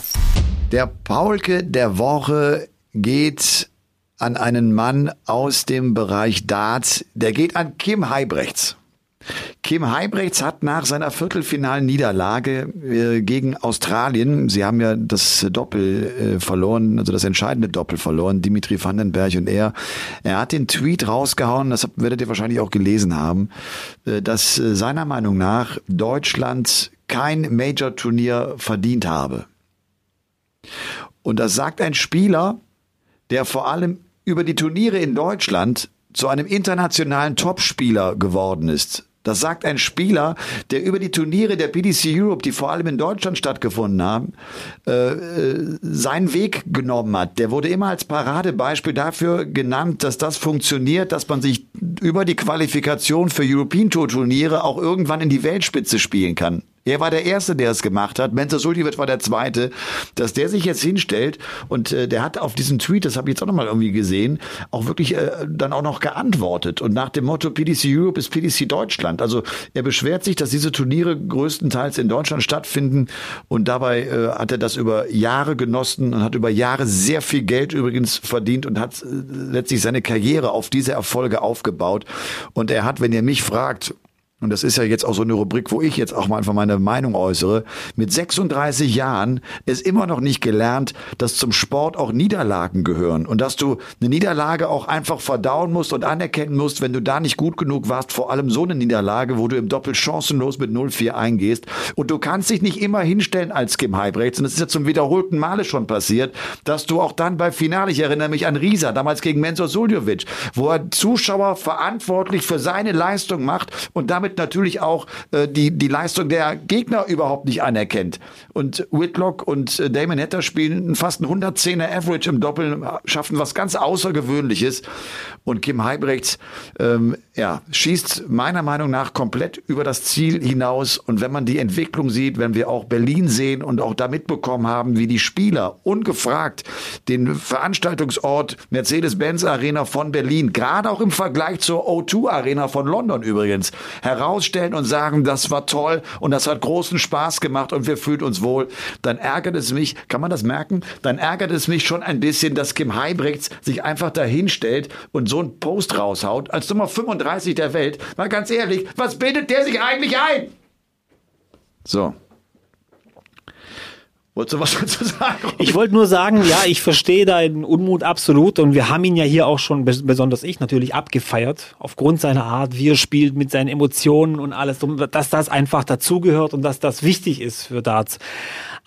Der Paulke der Woche geht an einen Mann aus dem Bereich Darts. Der geht an Kim Heibrechts. Kim Heibrechts hat nach seiner viertelfinalen Niederlage äh, gegen Australien, sie haben ja das Doppel äh, verloren, also das entscheidende Doppel verloren, Dimitri Vandenberg und er. Er hat den Tweet rausgehauen, das werdet ihr wahrscheinlich auch gelesen haben, äh, dass seiner Meinung nach Deutschland kein Major-Turnier verdient habe. Und das sagt ein Spieler, der vor allem über die Turniere in Deutschland zu einem internationalen Topspieler geworden ist. Das sagt ein Spieler, der über die Turniere der PDC Europe, die vor allem in Deutschland stattgefunden haben, äh, äh, seinen Weg genommen hat. Der wurde immer als Paradebeispiel dafür genannt, dass das funktioniert, dass man sich über die Qualifikation für European Tour Turniere auch irgendwann in die Weltspitze spielen kann. Er war der Erste, der es gemacht hat. Menzo Suljic war der Zweite. Dass der sich jetzt hinstellt und äh, der hat auf diesen Tweet, das habe ich jetzt auch nochmal irgendwie gesehen, auch wirklich äh, dann auch noch geantwortet. Und nach dem Motto PDC Europe ist PDC Deutschland. Also er beschwert sich, dass diese Turniere größtenteils in Deutschland stattfinden. Und dabei äh, hat er das über Jahre genossen und hat über Jahre sehr viel Geld übrigens verdient und hat äh, letztlich seine Karriere auf diese Erfolge aufgebaut. Und er hat, wenn ihr mich fragt, und das ist ja jetzt auch so eine Rubrik, wo ich jetzt auch mal einfach meine Meinung äußere, mit 36 Jahren ist immer noch nicht gelernt, dass zum Sport auch Niederlagen gehören. Und dass du eine Niederlage auch einfach verdauen musst und anerkennen musst, wenn du da nicht gut genug warst, vor allem so eine Niederlage, wo du im Doppel chancenlos mit 0-4 eingehst. Und du kannst dich nicht immer hinstellen als Kim Heibrechts. Und das ist ja zum wiederholten Male schon passiert, dass du auch dann bei Finale, ich erinnere mich an Risa, damals gegen Mensur Suljovic, wo er Zuschauer verantwortlich für seine Leistung macht und damit natürlich auch äh, die, die Leistung der Gegner überhaupt nicht anerkennt. Und Whitlock und äh, Damon Hatter spielen fast ein 110er Average im Doppel, schaffen was ganz Außergewöhnliches. Und Kim Heibrechts ähm, ja, schießt meiner Meinung nach komplett über das Ziel hinaus. Und wenn man die Entwicklung sieht, wenn wir auch Berlin sehen und auch da mitbekommen haben, wie die Spieler ungefragt den Veranstaltungsort Mercedes-Benz Arena von Berlin, gerade auch im Vergleich zur O2 Arena von London übrigens, herausstellen und sagen, das war toll und das hat großen Spaß gemacht und wir fühlen uns wohl, dann ärgert es mich, kann man das merken? Dann ärgert es mich schon ein bisschen, dass Kim Heibrechts sich einfach dahinstellt und so einen Post raushaut, als Nummer 35 35 der Welt. Mal ganz ehrlich, was bildet der sich eigentlich ein? So. Wolltest du was dazu sagen? Ich wollte nur sagen, ja, ich verstehe deinen Unmut absolut und wir haben ihn ja hier auch schon, besonders ich natürlich, abgefeiert, aufgrund seiner Art, wie er spielt, mit seinen Emotionen und alles, dass das einfach dazugehört und dass das wichtig ist für Darts.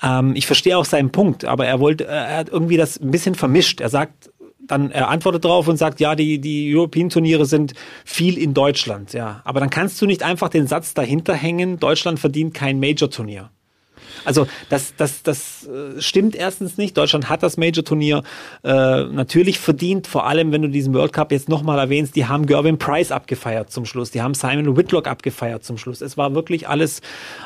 Ähm, ich verstehe auch seinen Punkt, aber er wollte, er hat irgendwie das ein bisschen vermischt. Er sagt, dann er antwortet darauf und sagt, ja, die, die European Turniere sind viel in Deutschland, ja. Aber dann kannst du nicht einfach den Satz dahinter hängen, Deutschland verdient kein Major-Turnier. Also das, das, das äh, stimmt erstens nicht. Deutschland hat das Major-Turnier äh, natürlich verdient, vor allem wenn du diesen World Cup jetzt nochmal erwähnst, die haben Gervin Price abgefeiert zum Schluss, die haben Simon Whitlock abgefeiert zum Schluss. Es war wirklich alles,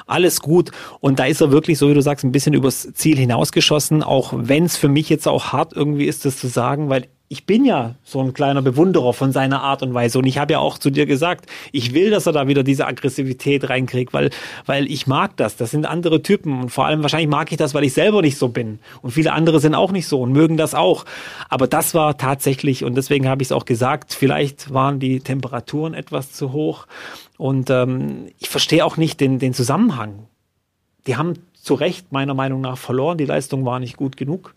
alles gut. Und da ist er wirklich, so wie du sagst, ein bisschen übers Ziel hinausgeschossen, auch wenn es für mich jetzt auch hart irgendwie ist, das zu sagen, weil ich bin ja so ein kleiner Bewunderer von seiner Art und Weise. Und ich habe ja auch zu dir gesagt, ich will, dass er da wieder diese Aggressivität reinkriegt, weil, weil ich mag das. Das sind andere Typen. Und vor allem wahrscheinlich mag ich das, weil ich selber nicht so bin. Und viele andere sind auch nicht so und mögen das auch. Aber das war tatsächlich, und deswegen habe ich es auch gesagt, vielleicht waren die Temperaturen etwas zu hoch. Und ähm, ich verstehe auch nicht den, den Zusammenhang. Die haben zu Recht meiner Meinung nach verloren. Die Leistung war nicht gut genug.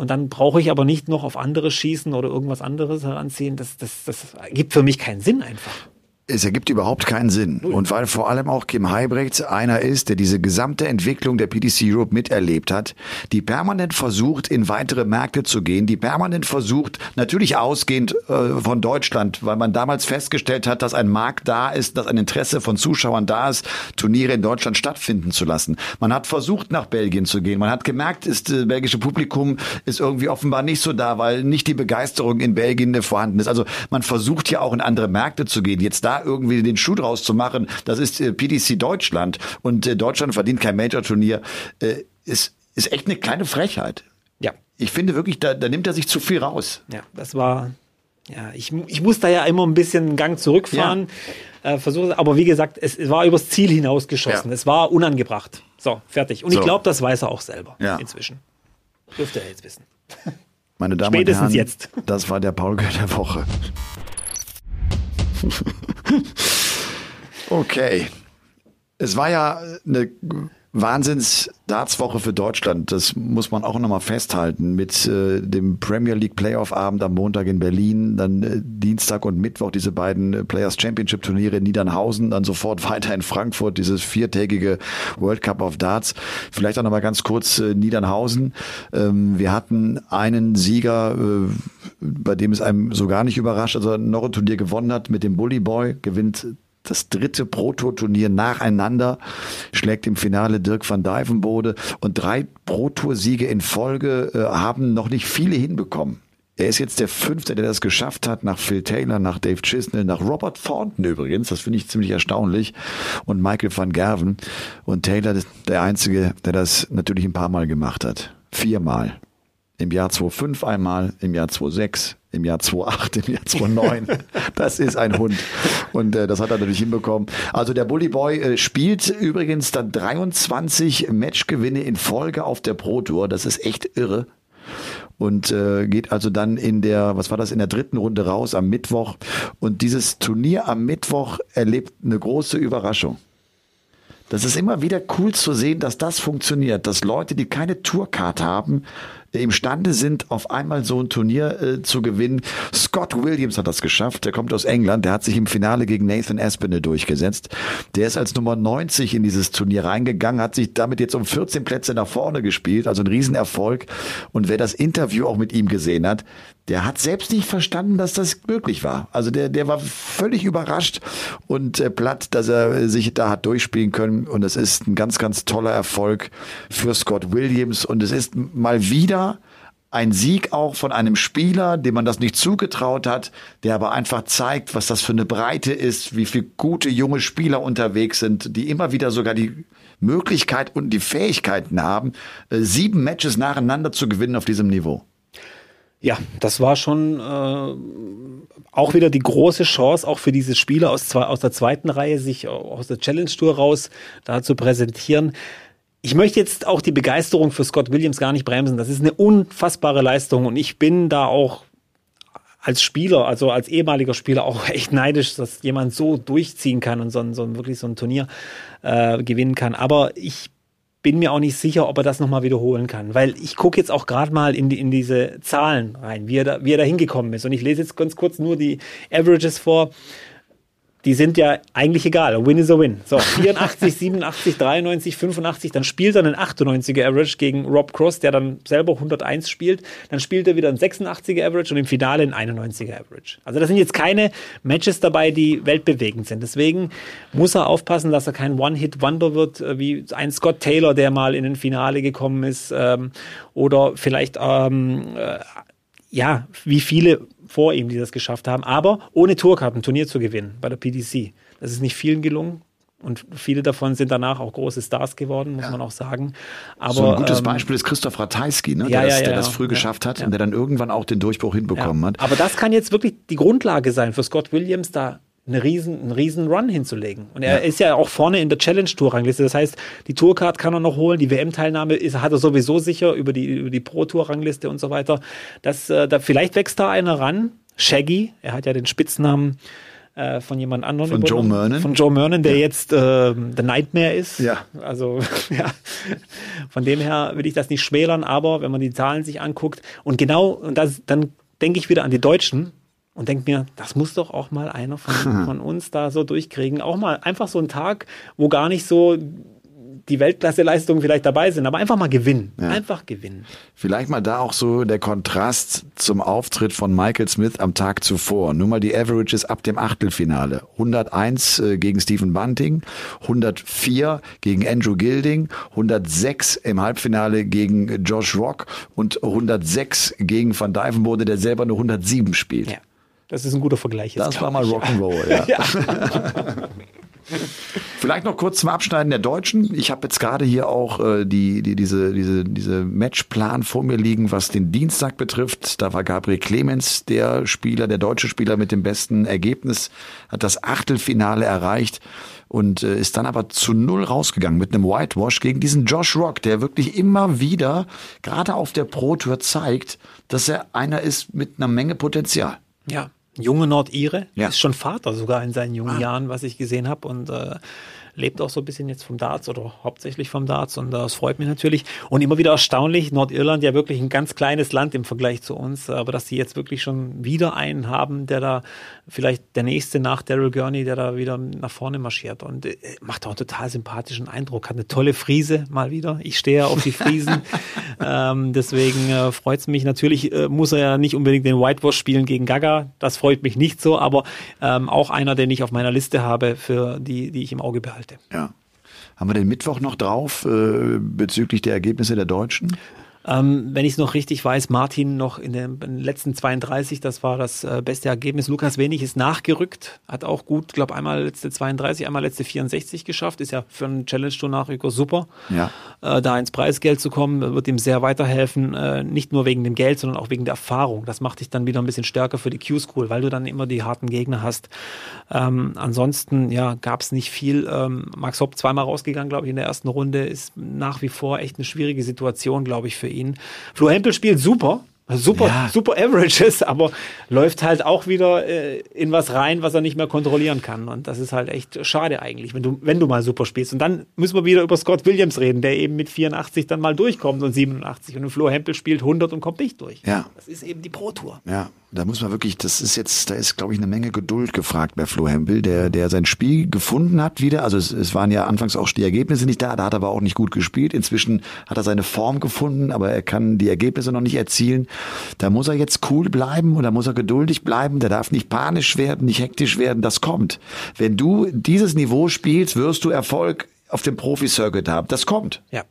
Und dann brauche ich aber nicht noch auf andere schießen oder irgendwas anderes heranziehen. Das, das, das gibt für mich keinen Sinn einfach es ergibt überhaupt keinen Sinn. Und weil vor allem auch Kim Heibrechts einer ist, der diese gesamte Entwicklung der PTC Europe miterlebt hat, die permanent versucht, in weitere Märkte zu gehen, die permanent versucht, natürlich ausgehend äh, von Deutschland, weil man damals festgestellt hat, dass ein Markt da ist, dass ein Interesse von Zuschauern da ist, Turniere in Deutschland stattfinden zu lassen. Man hat versucht, nach Belgien zu gehen. Man hat gemerkt, ist das äh, belgische Publikum ist irgendwie offenbar nicht so da, weil nicht die Begeisterung in Belgien vorhanden ist. Also man versucht ja auch in andere Märkte zu gehen. Jetzt da irgendwie den Schuh draus zu machen, das ist äh, PDC Deutschland und äh, Deutschland verdient kein Major-Turnier, äh, ist, ist echt eine kleine Frechheit. Ja. Ich finde wirklich, da, da nimmt er sich zu viel raus. Ja, das war, ja, ich, ich muss da ja immer ein bisschen einen Gang zurückfahren. Ja. Äh, versuche, aber wie gesagt, es, es war übers Ziel hinausgeschossen. Ja. Es war unangebracht. So, fertig. Und so. ich glaube, das weiß er auch selber ja. inzwischen. Dürfte er jetzt wissen. Meine Damen Spätestens und Herren, jetzt. das war der Paul der Woche. okay. Es war ja eine Wahnsinns-Dartswoche für Deutschland. Das muss man auch nochmal festhalten. Mit äh, dem Premier League Playoff-Abend am Montag in Berlin, dann äh, Dienstag und Mittwoch diese beiden äh, Players Championship Turniere in Niedernhausen, dann sofort weiter in Frankfurt dieses viertägige World Cup of Darts. Vielleicht auch nochmal ganz kurz äh, Niedernhausen. Ähm, wir hatten einen Sieger, äh, bei dem es einem so gar nicht überrascht, also ein Turnier gewonnen hat mit dem Bully Boy, gewinnt das dritte Pro-Tour-Turnier nacheinander, schlägt im Finale Dirk van Dijvenbode und drei Pro-Tour-Siege in Folge äh, haben noch nicht viele hinbekommen. Er ist jetzt der Fünfte, der das geschafft hat, nach Phil Taylor, nach Dave Chisnell, nach Robert Thornton übrigens. Das finde ich ziemlich erstaunlich. Und Michael van Gerven. Und Taylor ist der Einzige, der das natürlich ein paar Mal gemacht hat. Viermal. Im Jahr 2005 einmal, im Jahr 2006, im Jahr 2008, im Jahr 2009. das ist ein Hund. Und äh, das hat er natürlich hinbekommen. Also der Bully Boy äh, spielt übrigens dann 23 Matchgewinne in Folge auf der Pro Tour. Das ist echt irre. Und äh, geht also dann in der, was war das, in der dritten Runde raus am Mittwoch. Und dieses Turnier am Mittwoch erlebt eine große Überraschung. Das ist immer wieder cool zu sehen, dass das funktioniert, dass Leute, die keine Tourcard haben, imstande sind, auf einmal so ein Turnier äh, zu gewinnen. Scott Williams hat das geschafft. Der kommt aus England. Der hat sich im Finale gegen Nathan Aspinall durchgesetzt. Der ist als Nummer 90 in dieses Turnier reingegangen, hat sich damit jetzt um 14 Plätze nach vorne gespielt. Also ein Riesenerfolg. Und wer das Interview auch mit ihm gesehen hat, der hat selbst nicht verstanden, dass das möglich war. Also der, der war völlig überrascht und äh, platt, dass er sich da hat durchspielen können. Und es ist ein ganz, ganz toller Erfolg für Scott Williams. Und es ist mal wieder ein Sieg auch von einem Spieler, dem man das nicht zugetraut hat, der aber einfach zeigt, was das für eine Breite ist, wie viele gute junge Spieler unterwegs sind, die immer wieder sogar die Möglichkeit und die Fähigkeiten haben, äh, sieben Matches nacheinander zu gewinnen auf diesem Niveau. Ja, das war schon äh, auch wieder die große Chance, auch für diese Spieler aus, zwei, aus der zweiten Reihe, sich aus der Challenge Tour raus da zu präsentieren. Ich möchte jetzt auch die Begeisterung für Scott Williams gar nicht bremsen. Das ist eine unfassbare Leistung und ich bin da auch als Spieler, also als ehemaliger Spieler auch echt neidisch, dass jemand so durchziehen kann und so so wirklich so ein Turnier äh, gewinnen kann. Aber ich bin mir auch nicht sicher, ob er das nochmal wiederholen kann. Weil ich gucke jetzt auch gerade mal in, die, in diese Zahlen rein, wie er, da, wie er da hingekommen ist. Und ich lese jetzt ganz kurz nur die Averages vor die sind ja eigentlich egal. A win is a win. So, 84, 87, 93, 85, dann spielt er einen 98er Average gegen Rob Cross, der dann selber 101 spielt. Dann spielt er wieder einen 86er Average und im Finale einen 91er Average. Also da sind jetzt keine Matches dabei, die weltbewegend sind. Deswegen muss er aufpassen, dass er kein One-Hit-Wonder wird, äh, wie ein Scott Taylor, der mal in ein Finale gekommen ist. Ähm, oder vielleicht, ähm, äh, ja, wie viele vor ihm, die das geschafft haben, aber ohne Tourkarten Turnier zu gewinnen bei der PDC. Das ist nicht vielen gelungen. Und viele davon sind danach auch große Stars geworden, muss ja. man auch sagen. Aber, so ein gutes ähm, Beispiel ist Christoph Ratajski, ne, ja, der, das, ja, der das früh geschafft hat und der dann irgendwann auch den Durchbruch hinbekommen hat. Aber das kann jetzt wirklich die Grundlage sein für Scott Williams, da eine riesen, einen riesen Run hinzulegen. Und er ja. ist ja auch vorne in der Challenge-Tour-Rangliste. Das heißt, die Tourcard kann er noch holen, die WM-Teilnahme hat er sowieso sicher über die, über die Pro-Tour-Rangliste und so weiter. Das, äh, da, vielleicht wächst da einer ran. Shaggy, er hat ja den Spitznamen äh, von jemand anderem. Von Joe Mernon. Von Joe Mernon, der ja. jetzt äh, The Nightmare ist. Ja. Also, ja. Von dem her will ich das nicht schmälern, aber wenn man die Zahlen sich anguckt und genau, und das, dann denke ich wieder an die Deutschen, und denke mir, das muss doch auch mal einer von, von uns da so durchkriegen. Auch mal einfach so ein Tag, wo gar nicht so die Weltklasse-Leistungen vielleicht dabei sind, aber einfach mal gewinnen. Ja. Einfach gewinnen. Vielleicht mal da auch so der Kontrast zum Auftritt von Michael Smith am Tag zuvor. Nur mal die Averages ab dem Achtelfinale. 101 äh, gegen Stephen Bunting, 104 gegen Andrew Gilding, 106 im Halbfinale gegen Josh Rock und 106 gegen Van Dijvenbode, der selber nur 107 spielt. Ja. Das ist ein guter Vergleich. Jetzt, das war mal Rock'n'Roll, ja. ja. Vielleicht noch kurz zum Abschneiden der Deutschen. Ich habe jetzt gerade hier auch äh, die, die, diese, diese, diese Matchplan vor mir liegen, was den Dienstag betrifft. Da war Gabriel Clemens der Spieler, der deutsche Spieler mit dem besten Ergebnis, hat das Achtelfinale erreicht und äh, ist dann aber zu null rausgegangen mit einem Whitewash gegen diesen Josh Rock, der wirklich immer wieder, gerade auf der Pro Tour zeigt, dass er einer ist mit einer Menge Potenzial. Ja, junge Nordire, ja. ist schon Vater sogar in seinen jungen ah. Jahren, was ich gesehen habe und äh, lebt auch so ein bisschen jetzt vom Darts oder hauptsächlich vom Darts und das freut mich natürlich. Und immer wieder erstaunlich, Nordirland ja wirklich ein ganz kleines Land im Vergleich zu uns, aber dass sie jetzt wirklich schon wieder einen haben, der da vielleicht der nächste nach Daryl Gurney, der da wieder nach vorne marschiert und äh, macht auch einen total sympathischen Eindruck, hat eine tolle Friese mal wieder. Ich stehe ja auf die Friesen, ähm, deswegen äh, freut es mich. Natürlich äh, muss er ja nicht unbedingt den Whitewash spielen gegen Gaga, das freut mich nicht so, aber ähm, auch einer, den ich auf meiner Liste habe, für die, die ich im Auge behalte. Ja. Haben wir den Mittwoch noch drauf äh, bezüglich der Ergebnisse der Deutschen? Ähm, wenn ich es noch richtig weiß, Martin noch in den, in den, letzten 32, das war das äh, beste Ergebnis. Lukas Wenig ist nachgerückt, hat auch gut, glaube einmal letzte 32, einmal letzte 64 geschafft. Ist ja für einen Challenge-Tour-Nachrücker super. Ja. Äh, da ins Preisgeld zu kommen, wird ihm sehr weiterhelfen. Äh, nicht nur wegen dem Geld, sondern auch wegen der Erfahrung. Das macht dich dann wieder ein bisschen stärker für die Q-School, weil du dann immer die harten Gegner hast. Ähm, ansonsten, ja, gab es nicht viel. Ähm, Max Hopp zweimal rausgegangen, glaube ich, in der ersten Runde. Ist nach wie vor echt eine schwierige Situation, glaube ich, für ihn. Flo Hempel spielt super. Super, ja. super Averages, aber läuft halt auch wieder äh, in was rein, was er nicht mehr kontrollieren kann. Und das ist halt echt schade eigentlich, wenn du, wenn du mal super spielst. Und dann müssen wir wieder über Scott Williams reden, der eben mit 84 dann mal durchkommt und 87. Und Flo Hempel spielt 100 und kommt nicht durch. Ja. Das ist eben die Pro Tour. Ja. Da muss man wirklich, das ist jetzt, da ist, glaube ich, eine Menge Geduld gefragt bei Flo Hempel, der, der sein Spiel gefunden hat wieder. Also es, es waren ja anfangs auch die Ergebnisse nicht da, da hat er aber auch nicht gut gespielt. Inzwischen hat er seine Form gefunden, aber er kann die Ergebnisse noch nicht erzielen. Da muss er jetzt cool bleiben und da muss er geduldig bleiben. Der darf nicht panisch werden, nicht hektisch werden. Das kommt. Wenn du dieses Niveau spielst, wirst du Erfolg auf dem Profi-Circuit haben. Das kommt. Ja.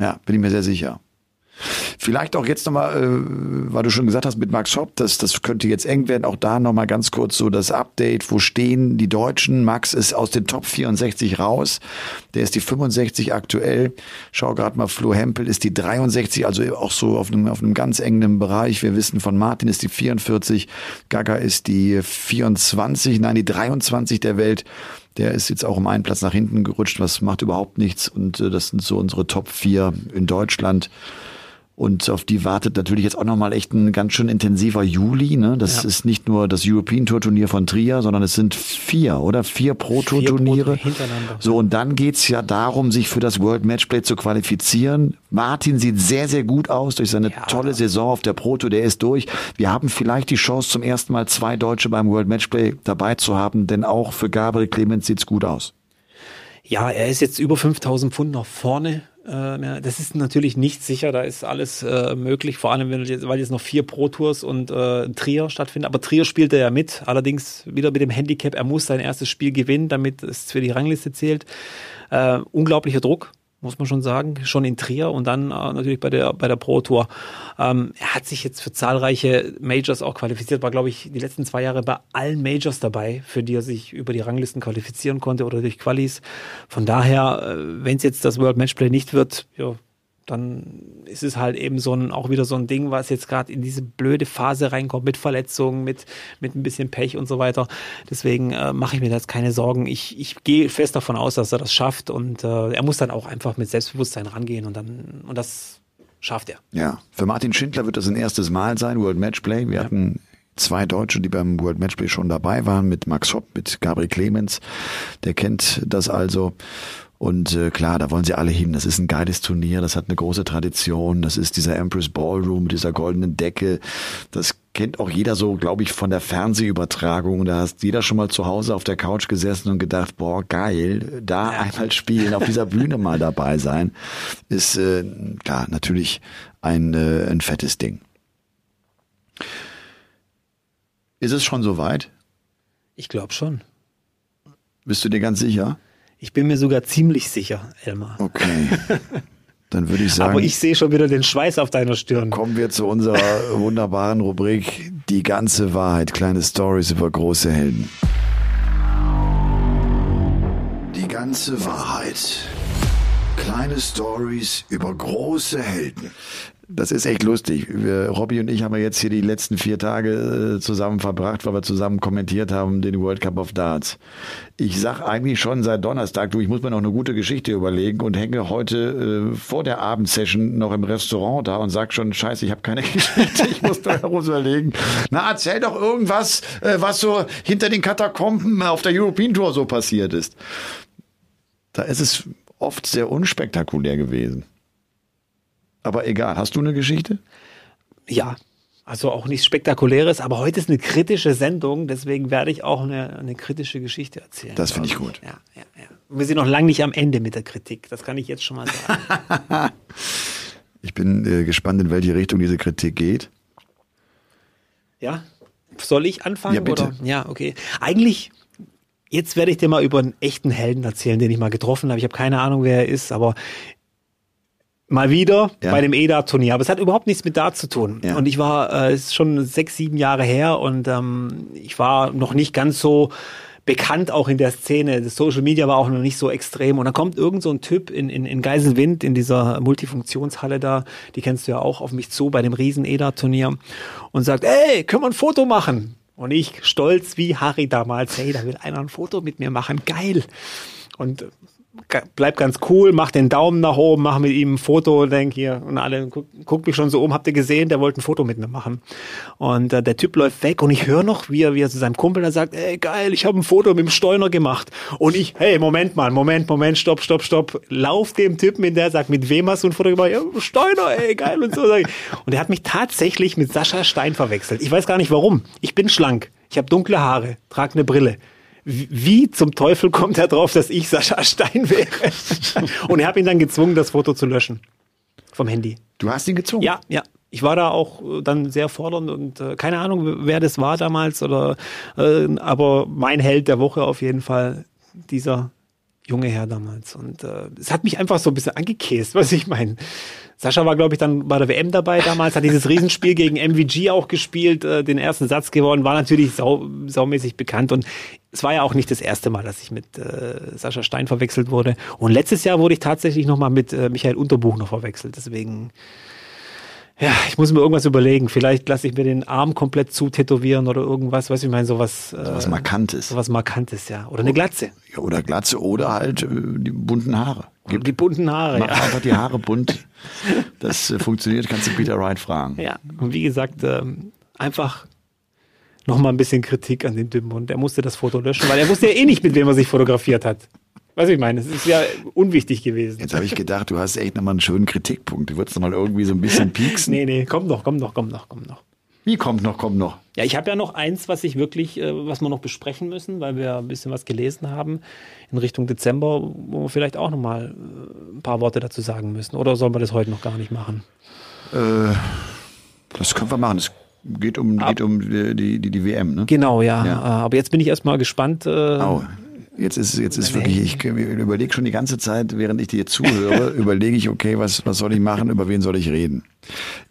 Ja, bin ich mir sehr sicher. Vielleicht auch jetzt nochmal, äh, weil du schon gesagt hast mit Max Hopp, das, das könnte jetzt eng werden, auch da nochmal ganz kurz so das Update, wo stehen die Deutschen? Max ist aus den Top 64 raus, der ist die 65 aktuell. Schau gerade mal, Flo Hempel ist die 63, also auch so auf einem, auf einem ganz engen Bereich. Wir wissen von Martin ist die 44, Gaga ist die 24, nein, die 23 der Welt. Der ist jetzt auch um einen Platz nach hinten gerutscht, was macht überhaupt nichts. Und äh, das sind so unsere Top 4 in Deutschland. Und auf die wartet natürlich jetzt auch nochmal echt ein ganz schön intensiver Juli. Ne? Das ja. ist nicht nur das European Tour Turnier von Trier, sondern es sind vier, oder? Vier Pro Tour Turniere. hintereinander. So, und dann geht's ja darum, sich für das World Matchplay zu qualifizieren. Martin sieht sehr, sehr gut aus durch seine ja. tolle Saison auf der Pro Tour. Der ist durch. Wir haben vielleicht die Chance, zum ersten Mal zwei Deutsche beim World Matchplay dabei zu haben, denn auch für Gabriel Clemens sieht's gut aus. Ja, er ist jetzt über 5000 Pfund nach vorne äh, das ist natürlich nicht sicher, da ist alles äh, möglich, vor allem weil jetzt noch vier Pro Tours und äh, Trier stattfinden. Aber Trier spielt er ja mit, allerdings wieder mit dem Handicap, er muss sein erstes Spiel gewinnen, damit es für die Rangliste zählt. Äh, unglaublicher Druck, muss man schon sagen, schon in Trier und dann äh, natürlich bei der, bei der Pro Tour. Ähm, er hat sich jetzt für zahlreiche Majors auch qualifiziert, war, glaube ich, die letzten zwei Jahre bei allen Majors dabei, für die er sich über die Ranglisten qualifizieren konnte oder durch Qualis. Von daher, äh, wenn es jetzt das World Matchplay nicht wird, ja, dann ist es halt eben so ein, auch wieder so ein Ding, was jetzt gerade in diese blöde Phase reinkommt mit Verletzungen, mit, mit ein bisschen Pech und so weiter. Deswegen äh, mache ich mir jetzt keine Sorgen. Ich, ich gehe fest davon aus, dass er das schafft und äh, er muss dann auch einfach mit Selbstbewusstsein rangehen und dann, und das schafft er. Ja, für Martin Schindler wird das ein erstes Mal sein, World Matchplay. Wir ja. hatten zwei Deutsche, die beim World Matchplay schon dabei waren, mit Max Hopp, mit Gabriel Clemens. Der kennt das also. Und äh, klar, da wollen sie alle hin. Das ist ein geiles Turnier, das hat eine große Tradition. Das ist dieser Empress Ballroom mit dieser goldenen Decke. Das kennt auch jeder so, glaube ich, von der Fernsehübertragung. Da hast jeder schon mal zu Hause auf der Couch gesessen und gedacht, boah, geil, da ja. einmal spielen, auf dieser Bühne mal dabei sein, ist äh, klar natürlich ein, äh, ein fettes Ding. Ist es schon soweit? Ich glaube schon. Bist du dir ganz sicher? Ich bin mir sogar ziemlich sicher, Elmar. Okay. Dann würde ich sagen. Aber ich sehe schon wieder den Schweiß auf deiner Stirn. Kommen wir zu unserer wunderbaren Rubrik Die ganze Wahrheit. Kleine Stories über große Helden. Die ganze Wahrheit. Kleine Stories über große Helden. Das ist echt lustig. Wir, Robby und ich haben ja jetzt hier die letzten vier Tage äh, zusammen verbracht, weil wir zusammen kommentiert haben den World Cup of Darts. Ich sag eigentlich schon seit Donnerstag, du, ich muss mir noch eine gute Geschichte überlegen und hänge heute äh, vor der Abendsession noch im Restaurant da und sag schon, scheiße, ich habe keine Geschichte, ich muss da herum überlegen. Na, erzähl doch irgendwas, äh, was so hinter den Katakomben auf der European Tour so passiert ist. Da ist es oft sehr unspektakulär gewesen. Aber egal, hast du eine Geschichte? Ja, also auch nichts Spektakuläres, aber heute ist eine kritische Sendung, deswegen werde ich auch eine, eine kritische Geschichte erzählen. Das finde ich gut. Ja, ja, ja. Wir sind noch lange nicht am Ende mit der Kritik, das kann ich jetzt schon mal sagen. ich bin äh, gespannt, in welche Richtung diese Kritik geht. Ja, soll ich anfangen? Ja, bitte. Oder? Ja, okay. Eigentlich Jetzt werde ich dir mal über einen echten Helden erzählen, den ich mal getroffen habe. Ich habe keine Ahnung, wer er ist, aber Mal wieder ja. bei dem EDA-Turnier. Aber es hat überhaupt nichts mit Dart zu tun. Ja. Und ich war, äh, es ist schon sechs, sieben Jahre her und ähm, ich war noch nicht ganz so bekannt auch in der Szene. Das Social Media war auch noch nicht so extrem. Und dann kommt irgend so ein Typ in, in, in Geisenwind, in dieser Multifunktionshalle da, die kennst du ja auch, auf mich zu bei dem riesen EDA-Turnier und sagt, ey, können wir ein Foto machen? Und ich stolz wie Harry damals, hey, da will einer ein Foto mit mir machen, geil. Und bleib ganz cool, mach den Daumen nach oben, mach mit ihm ein Foto, denk hier und alle guck, guck mich schon so um, habt ihr gesehen, der wollte ein Foto mit mir machen. Und äh, der Typ läuft weg und ich höre noch, wie er, wie er zu seinem Kumpel da sagt, ey geil, ich habe ein Foto mit dem Steuner gemacht. Und ich, hey, Moment mal, Moment, Moment, stopp, stopp, stopp. Lauf dem Typen in der sagt, mit wem hast du ein Foto gemacht? Ja, Steuner, ey, geil und so. Und er hat mich tatsächlich mit Sascha Stein verwechselt. Ich weiß gar nicht warum. Ich bin schlank, ich habe dunkle Haare, trage eine Brille wie zum Teufel kommt er drauf, dass ich Sascha Stein wäre? und er hat ihn dann gezwungen, das Foto zu löschen vom Handy. Du hast ihn gezwungen? Ja, ja. Ich war da auch äh, dann sehr fordernd und äh, keine Ahnung, wer das war damals oder äh, aber mein Held der Woche auf jeden Fall dieser junge Herr damals. Und äh, es hat mich einfach so ein bisschen angekäst, was ich meine. Sascha war, glaube ich, dann bei der WM dabei damals, hat dieses Riesenspiel gegen MVG auch gespielt, äh, den ersten Satz gewonnen, war natürlich sau, saumäßig bekannt und es war ja auch nicht das erste Mal, dass ich mit äh, Sascha Stein verwechselt wurde. Und letztes Jahr wurde ich tatsächlich nochmal mit äh, Michael Unterbuch noch verwechselt. Deswegen ja, ich muss mir irgendwas überlegen. Vielleicht lasse ich mir den Arm komplett zu tätowieren oder irgendwas, weiß ich meine, sowas. Äh, sowas Markantes. Sowas Markantes, ja. Oder eine Glatze. Ja, oder Glatze oder halt äh, die bunten Haare. Gib, die bunten Haare. Mach ja. einfach die Haare bunt. Das äh, funktioniert, kannst du Peter Wright fragen. Ja, und wie gesagt, ähm, einfach nochmal ein bisschen Kritik an den Typen und er musste das Foto löschen, weil er wusste ja eh nicht, mit wem er sich fotografiert hat. Was ich meine, es ist ja unwichtig gewesen. Jetzt habe ich gedacht, du hast echt nochmal einen schönen Kritikpunkt. Du würdest nochmal irgendwie so ein bisschen pieksen. nee, nee, komm noch, komm noch, komm noch, komm noch. Wie kommt noch, kommt noch? Ja, ich habe ja noch eins, was ich wirklich, äh, was wir noch besprechen müssen, weil wir ein bisschen was gelesen haben in Richtung Dezember, wo wir vielleicht auch nochmal äh, ein paar Worte dazu sagen müssen. Oder sollen wir das heute noch gar nicht machen? Äh, das können wir machen. Es geht um, geht um die, die, die, WM, ne? Genau, ja. ja. Äh, aber jetzt bin ich erstmal gespannt. Äh, oh. Jetzt ist, jetzt ist wirklich, ich überlege schon die ganze Zeit, während ich dir zuhöre, überlege ich, okay, was, was soll ich machen, über wen soll ich reden?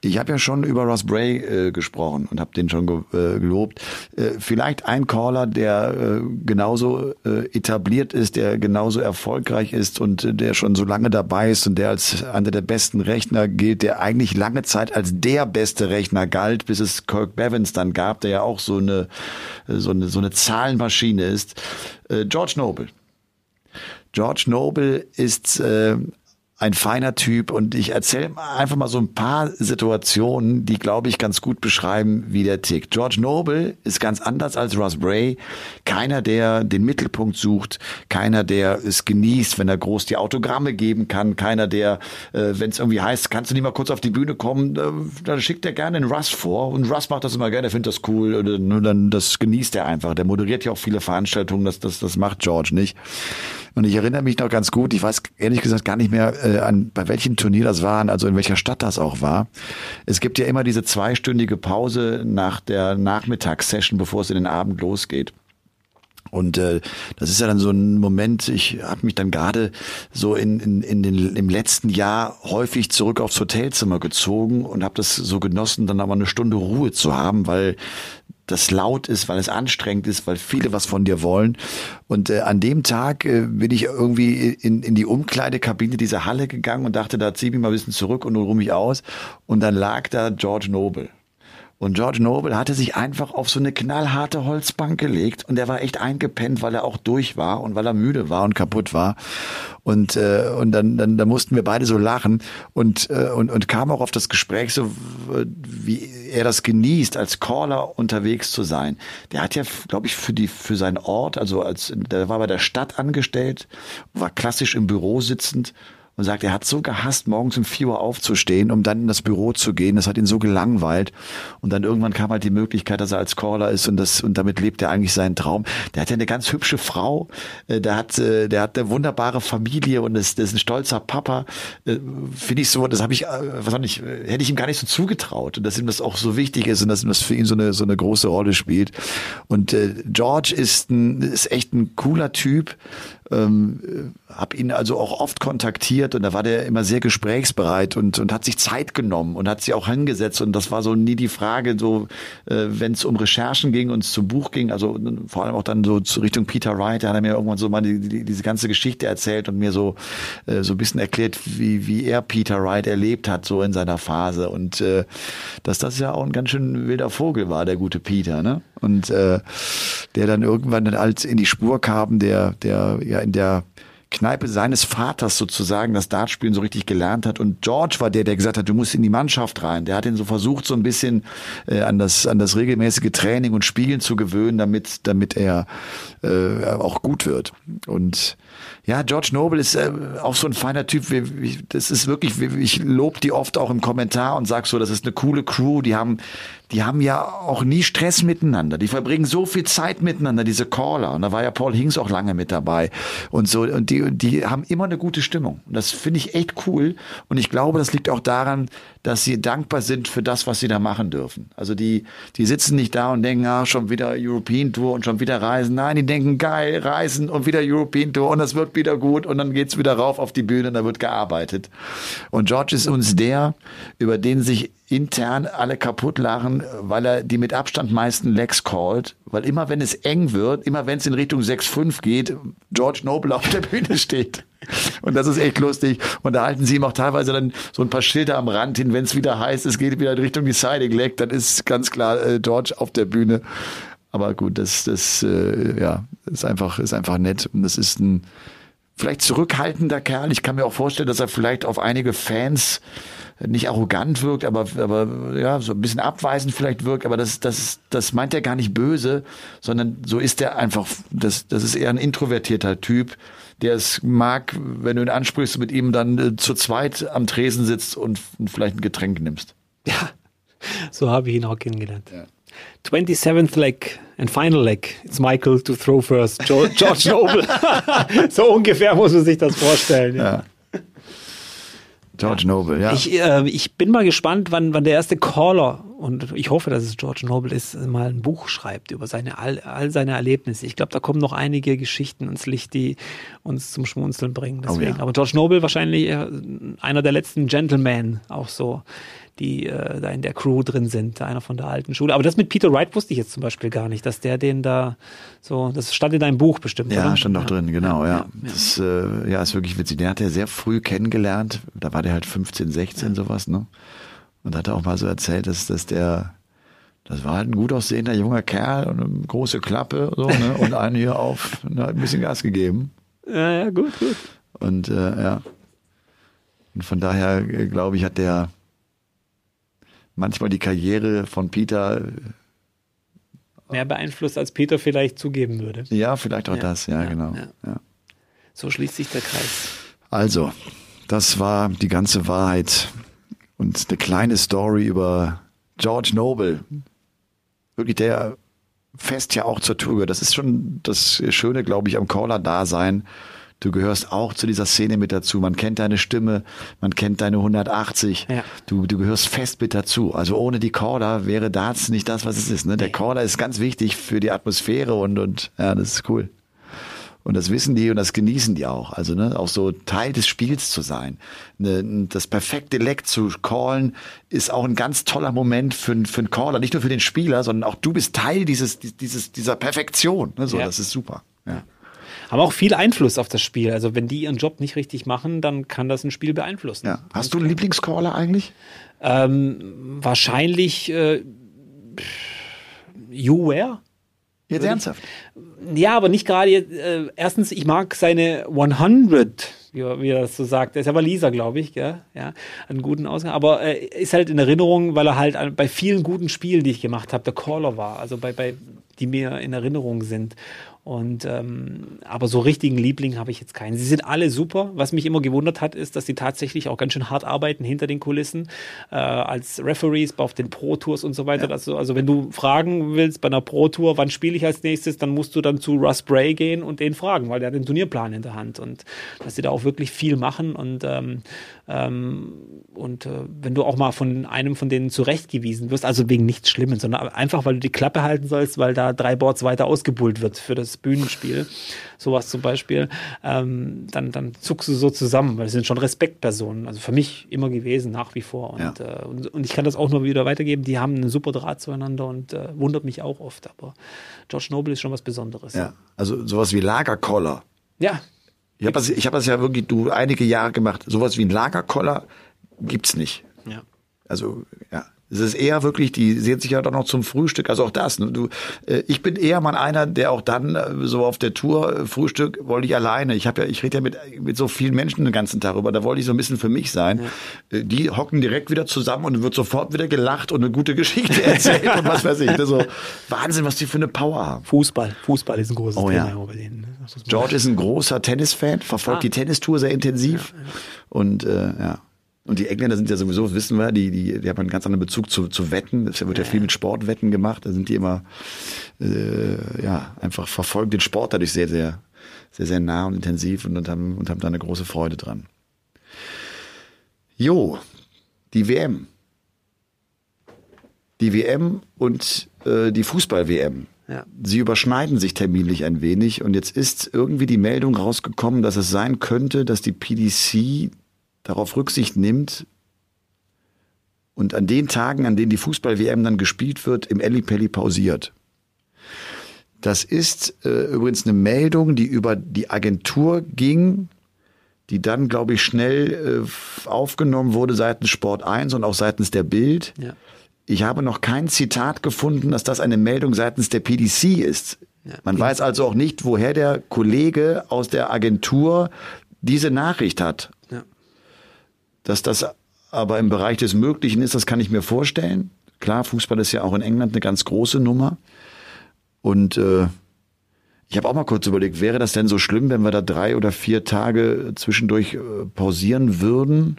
Ich habe ja schon über Ross Bray äh, gesprochen und habe den schon ge äh, gelobt. Äh, vielleicht ein Caller, der äh, genauso äh, etabliert ist, der genauso erfolgreich ist und äh, der schon so lange dabei ist und der als einer der besten Rechner gilt, der eigentlich lange Zeit als der beste Rechner galt, bis es Kirk Bevins dann gab, der ja auch so eine so eine so eine Zahlenmaschine ist. George Noble. George Noble ist äh, ein feiner Typ und ich erzähle einfach mal so ein paar Situationen, die, glaube ich, ganz gut beschreiben, wie der tickt. George Noble ist ganz anders als Ross Bray. Keiner, der den Mittelpunkt sucht, keiner, der es genießt, wenn er groß die Autogramme geben kann, keiner, der, äh, wenn es irgendwie heißt, kannst du nicht mal kurz auf die Bühne kommen, äh, dann schickt er gerne einen Russ vor und Russ macht das immer gerne, findet das cool und dann das genießt er einfach. Der moderiert ja auch viele Veranstaltungen, das, das, das macht George nicht. Und ich erinnere mich noch ganz gut, ich weiß ehrlich gesagt gar nicht mehr, äh, an bei welchem Turnier das war, also in welcher Stadt das auch war. Es gibt ja immer diese zweistündige Pause nach der Nachmittagssession, bevor es in den Abend losgeht. Und äh, das ist ja dann so ein Moment, ich habe mich dann gerade so in, in, in den, im letzten Jahr häufig zurück aufs Hotelzimmer gezogen und habe das so genossen, dann aber eine Stunde Ruhe zu haben, weil das laut ist, weil es anstrengend ist, weil viele was von dir wollen. Und äh, an dem Tag äh, bin ich irgendwie in, in die Umkleidekabine dieser Halle gegangen und dachte, da zieh ich mich mal ein bisschen zurück und ruhe mich aus. Und dann lag da George Noble. Und George Noble hatte sich einfach auf so eine knallharte Holzbank gelegt und er war echt eingepennt, weil er auch durch war und weil er müde war und kaputt war. Und, äh, und dann, dann, dann mussten wir beide so lachen und, äh, und, und kam auch auf das Gespräch so, wie er das genießt, als Caller unterwegs zu sein. Der hat ja, glaube ich, für die, für seinen Ort, also als, der war bei der Stadt angestellt, war klassisch im Büro sitzend und sagt, er hat so gehasst, morgens um vier Uhr aufzustehen, um dann in das Büro zu gehen. Das hat ihn so gelangweilt. Und dann irgendwann kam halt die Möglichkeit, dass er als Caller ist und das und damit lebt er eigentlich seinen Traum. Der hat ja eine ganz hübsche Frau, äh, der hat, äh, der hat eine wunderbare Familie und ist, ist ein stolzer Papa. Äh, finde ich so, das habe ich, was nicht, hätte ich ihm gar nicht so zugetraut. Und dass ihm das auch so wichtig ist und dass ihm das für ihn so eine so eine große Rolle spielt. Und äh, George ist ein ist echt ein cooler Typ ähm, habe ihn also auch oft kontaktiert und da war der immer sehr gesprächsbereit und, und hat sich Zeit genommen und hat sie auch hingesetzt und das war so nie die Frage, so äh, wenn es um Recherchen ging und zum Buch ging, also vor allem auch dann so Richtung Peter Wright, da hat er mir irgendwann so mal die, die, diese ganze Geschichte erzählt und mir so äh, so ein bisschen erklärt, wie, wie er Peter Wright erlebt hat, so in seiner Phase und äh, dass das ja auch ein ganz schön wilder Vogel war, der gute Peter, ne? Und äh, der dann irgendwann als in die Spur kam, der, der ja in der Kneipe seines Vaters sozusagen das Dartspielen so richtig gelernt hat. Und George war der, der gesagt hat, du musst in die Mannschaft rein. Der hat ihn so versucht, so ein bisschen äh, an, das, an das regelmäßige Training und Spielen zu gewöhnen, damit, damit er äh, auch gut wird. Und ja, George Noble ist äh, auch so ein feiner Typ. Das ist wirklich, ich lobe die oft auch im Kommentar und sag so, das ist eine coole Crew. Die haben, die haben ja auch nie Stress miteinander. Die verbringen so viel Zeit miteinander, diese Caller. Und da war ja Paul Hinks auch lange mit dabei und so. Und die, die haben immer eine gute Stimmung. Und das finde ich echt cool. Und ich glaube, das liegt auch daran, dass sie dankbar sind für das, was sie da machen dürfen. Also die, die sitzen nicht da und denken, ah, schon wieder European Tour und schon wieder reisen. Nein, die denken, geil, reisen und wieder European Tour und das wird wieder gut und dann geht's wieder rauf auf die Bühne und da wird gearbeitet. Und George ist uns der, über den sich intern alle kaputt lachen, weil er die mit Abstand meisten Legs callt, weil immer wenn es eng wird, immer wenn es in Richtung 6-5 geht, George Noble auf der Bühne steht. Und das ist echt lustig. Und da halten sie ihm auch teilweise dann so ein paar Schilder am Rand hin, wenn es wieder heißt, es geht wieder in Richtung Deciding Leg, dann ist ganz klar äh, George auf der Bühne. Aber gut, das, das äh, ja, ist einfach, ist einfach nett. Und das ist ein vielleicht zurückhaltender Kerl. Ich kann mir auch vorstellen, dass er vielleicht auf einige Fans nicht arrogant wirkt, aber, aber ja, so ein bisschen abweisend vielleicht wirkt, aber das, das, das meint er gar nicht böse, sondern so ist er einfach, das, das ist eher ein introvertierter Typ, der es mag, wenn du ihn ansprichst, mit ihm dann äh, zu zweit am Tresen sitzt und, und vielleicht ein Getränk nimmst. Ja, so habe ich ihn auch kennengelernt. Ja. 27th leg and final leg. It's Michael to throw first. George, George Noble. so ungefähr muss man sich das vorstellen. Ja. ja. George Noble, ja. Ich, äh, ich bin mal gespannt, wann, wann der erste Caller, und ich hoffe, dass es George Noble ist, mal ein Buch schreibt über seine, all, all seine Erlebnisse. Ich glaube, da kommen noch einige Geschichten ins Licht, die uns zum Schmunzeln bringen. Deswegen. Oh ja. Aber George Noble wahrscheinlich äh, einer der letzten Gentlemen, auch so die äh, da in der Crew drin sind, einer von der alten Schule. Aber das mit Peter Wright wusste ich jetzt zum Beispiel gar nicht, dass der den da so, das stand in deinem Buch bestimmt. Ja, oder? stand auch ja. drin, genau, ja. ja. Das äh, ja, ist wirklich witzig. Der hat ja sehr früh kennengelernt, da war der halt 15, 16, sowas, ne? Und hat auch mal so erzählt, dass, dass der, das war halt ein gut aussehender junger Kerl und eine große Klappe so, ne? und einen hier auf, ne, ein bisschen Gas gegeben. Ja, ja, gut, gut. Und äh, ja. Und von daher, äh, glaube ich, hat der manchmal die Karriere von Peter äh, mehr beeinflusst, als Peter vielleicht zugeben würde. Ja, vielleicht auch ja, das, ja, ja genau. Ja. So schließt sich der Kreis. Also, das war die ganze Wahrheit und eine kleine Story über George Noble. Wirklich, der fest ja auch zur Tour. Das ist schon das Schöne, glaube ich, am Caller-Dasein. Du gehörst auch zu dieser Szene mit dazu. Man kennt deine Stimme, man kennt deine 180. Ja. Du, du gehörst fest mit dazu. Also ohne die Caller wäre Darts nicht das, was es ist. Ne? Der Caller ist ganz wichtig für die Atmosphäre und, und ja, das ist cool. Und das wissen die und das genießen die auch. Also ne, auch so Teil des Spiels zu sein. Ne, das perfekte Leck zu callen ist auch ein ganz toller Moment für, für einen Caller. Nicht nur für den Spieler, sondern auch du bist Teil dieses, dieses, dieser Perfektion. Ne, so, ja. Das ist super. Ja haben auch viel Einfluss auf das Spiel. Also wenn die ihren Job nicht richtig machen, dann kann das ein Spiel beeinflussen. Ja. Hast du einen Lieblingscaller eigentlich? Ähm, wahrscheinlich äh, You Where. Jetzt ernsthaft? Ja, aber nicht gerade. Äh, erstens, ich mag seine 100, wie, wie er das so sagt. Er ist aber Lisa, glaube ich, gell? ja, einen guten Ausgang. Aber äh, ist halt in Erinnerung, weil er halt bei vielen guten Spielen, die ich gemacht habe, der Caller war. Also bei, bei die mir in Erinnerung sind. Und ähm, aber so richtigen Liebling habe ich jetzt keinen. Sie sind alle super. Was mich immer gewundert hat, ist, dass sie tatsächlich auch ganz schön hart arbeiten hinter den Kulissen äh, als Referees auf den Pro Tours und so weiter. Ja. Also, also wenn du fragen willst bei einer Pro Tour, wann spiele ich als nächstes, dann musst du dann zu Russ Bray gehen und den fragen, weil der hat den Turnierplan in der Hand und dass sie da auch wirklich viel machen und ähm, ähm, und äh, wenn du auch mal von einem von denen zurechtgewiesen wirst, also wegen nichts Schlimmes, sondern einfach, weil du die Klappe halten sollst, weil da drei Boards weiter ausgebullt wird für das Bühnenspiel, sowas zum Beispiel, ähm, dann, dann zuckst du so zusammen, weil es sind schon Respektpersonen, also für mich immer gewesen, nach wie vor. Und, ja. äh, und, und, ich kann das auch nur wieder weitergeben, die haben einen super Draht zueinander und äh, wundert mich auch oft, aber George Noble ist schon was Besonderes. Ja, also sowas wie Lagerkoller. Ja, ich habe das, ich hab das ja wirklich du einige Jahre gemacht. Sowas wie ein Lagerkoller gibt's nicht. Ja. Also ja, es ist eher wirklich, die sehen sich ja dann noch zum Frühstück, also auch das. Ne? Du, äh, ich bin eher mal einer, der auch dann äh, so auf der Tour äh, Frühstück wollte ich alleine. Ich habe ja, ich rede ja mit mit so vielen Menschen den ganzen Tag über. Da wollte ich so ein bisschen für mich sein. Ja. Äh, die hocken direkt wieder zusammen und wird sofort wieder gelacht und eine gute Geschichte erzählt und was weiß ich. Also Wahnsinn, was die für eine Power haben. Fußball, Fußball ist ein großes oh, Thema ja. bei denen. Ne? George ist ein großer Tennisfan, verfolgt ah. die Tennistour sehr intensiv ja, und äh, ja. Und die Engländer sind ja sowieso, wissen wir, die, die, die haben einen ganz anderen Bezug zu, zu Wetten. Es wird ja, ja viel mit Sportwetten gemacht. Da sind die immer, äh, ja, einfach verfolgen den Sport dadurch sehr, sehr, sehr, sehr nah und intensiv und, und, haben, und haben da eine große Freude dran. Jo, die WM. die WM und äh, die Fußball-WM. Ja. Sie überschneiden sich terminlich ein wenig und jetzt ist irgendwie die Meldung rausgekommen, dass es sein könnte, dass die PDC darauf Rücksicht nimmt und an den Tagen, an denen die Fußball-WM dann gespielt wird, im Ellipelli pausiert. Das ist äh, übrigens eine Meldung, die über die Agentur ging, die dann, glaube ich, schnell äh, aufgenommen wurde seitens Sport 1 und auch seitens der Bild. Ja. Ich habe noch kein Zitat gefunden, dass das eine Meldung seitens der PDC ist. Ja. Man weiß also auch nicht, woher der Kollege aus der Agentur diese Nachricht hat. Ja. Dass das aber im Bereich des Möglichen ist, das kann ich mir vorstellen. Klar, Fußball ist ja auch in England eine ganz große Nummer. Und äh, ich habe auch mal kurz überlegt, wäre das denn so schlimm, wenn wir da drei oder vier Tage zwischendurch äh, pausieren würden?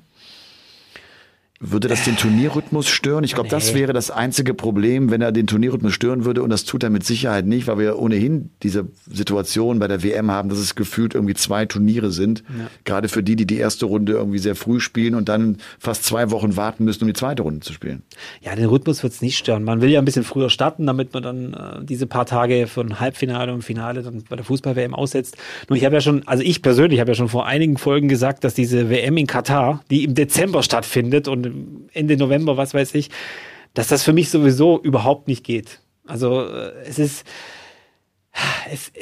Würde das den Turnierrhythmus stören? Ich glaube, das wäre das einzige Problem, wenn er den Turnierrhythmus stören würde. Und das tut er mit Sicherheit nicht, weil wir ohnehin diese Situation bei der WM haben, dass es gefühlt irgendwie zwei Turniere sind. Gerade für die, die die erste Runde irgendwie sehr früh spielen und dann fast zwei Wochen warten müssen, um die zweite Runde zu spielen. Ja, den Rhythmus wird's nicht stören. Man will ja ein bisschen früher starten, damit man dann äh, diese paar Tage ein Halbfinale und Finale dann bei der Fußball-WM aussetzt. Nur ich habe ja schon, also ich persönlich habe ja schon vor einigen Folgen gesagt, dass diese WM in Katar, die im Dezember stattfindet und Ende November, was weiß ich, dass das für mich sowieso überhaupt nicht geht. Also äh, es ist, es,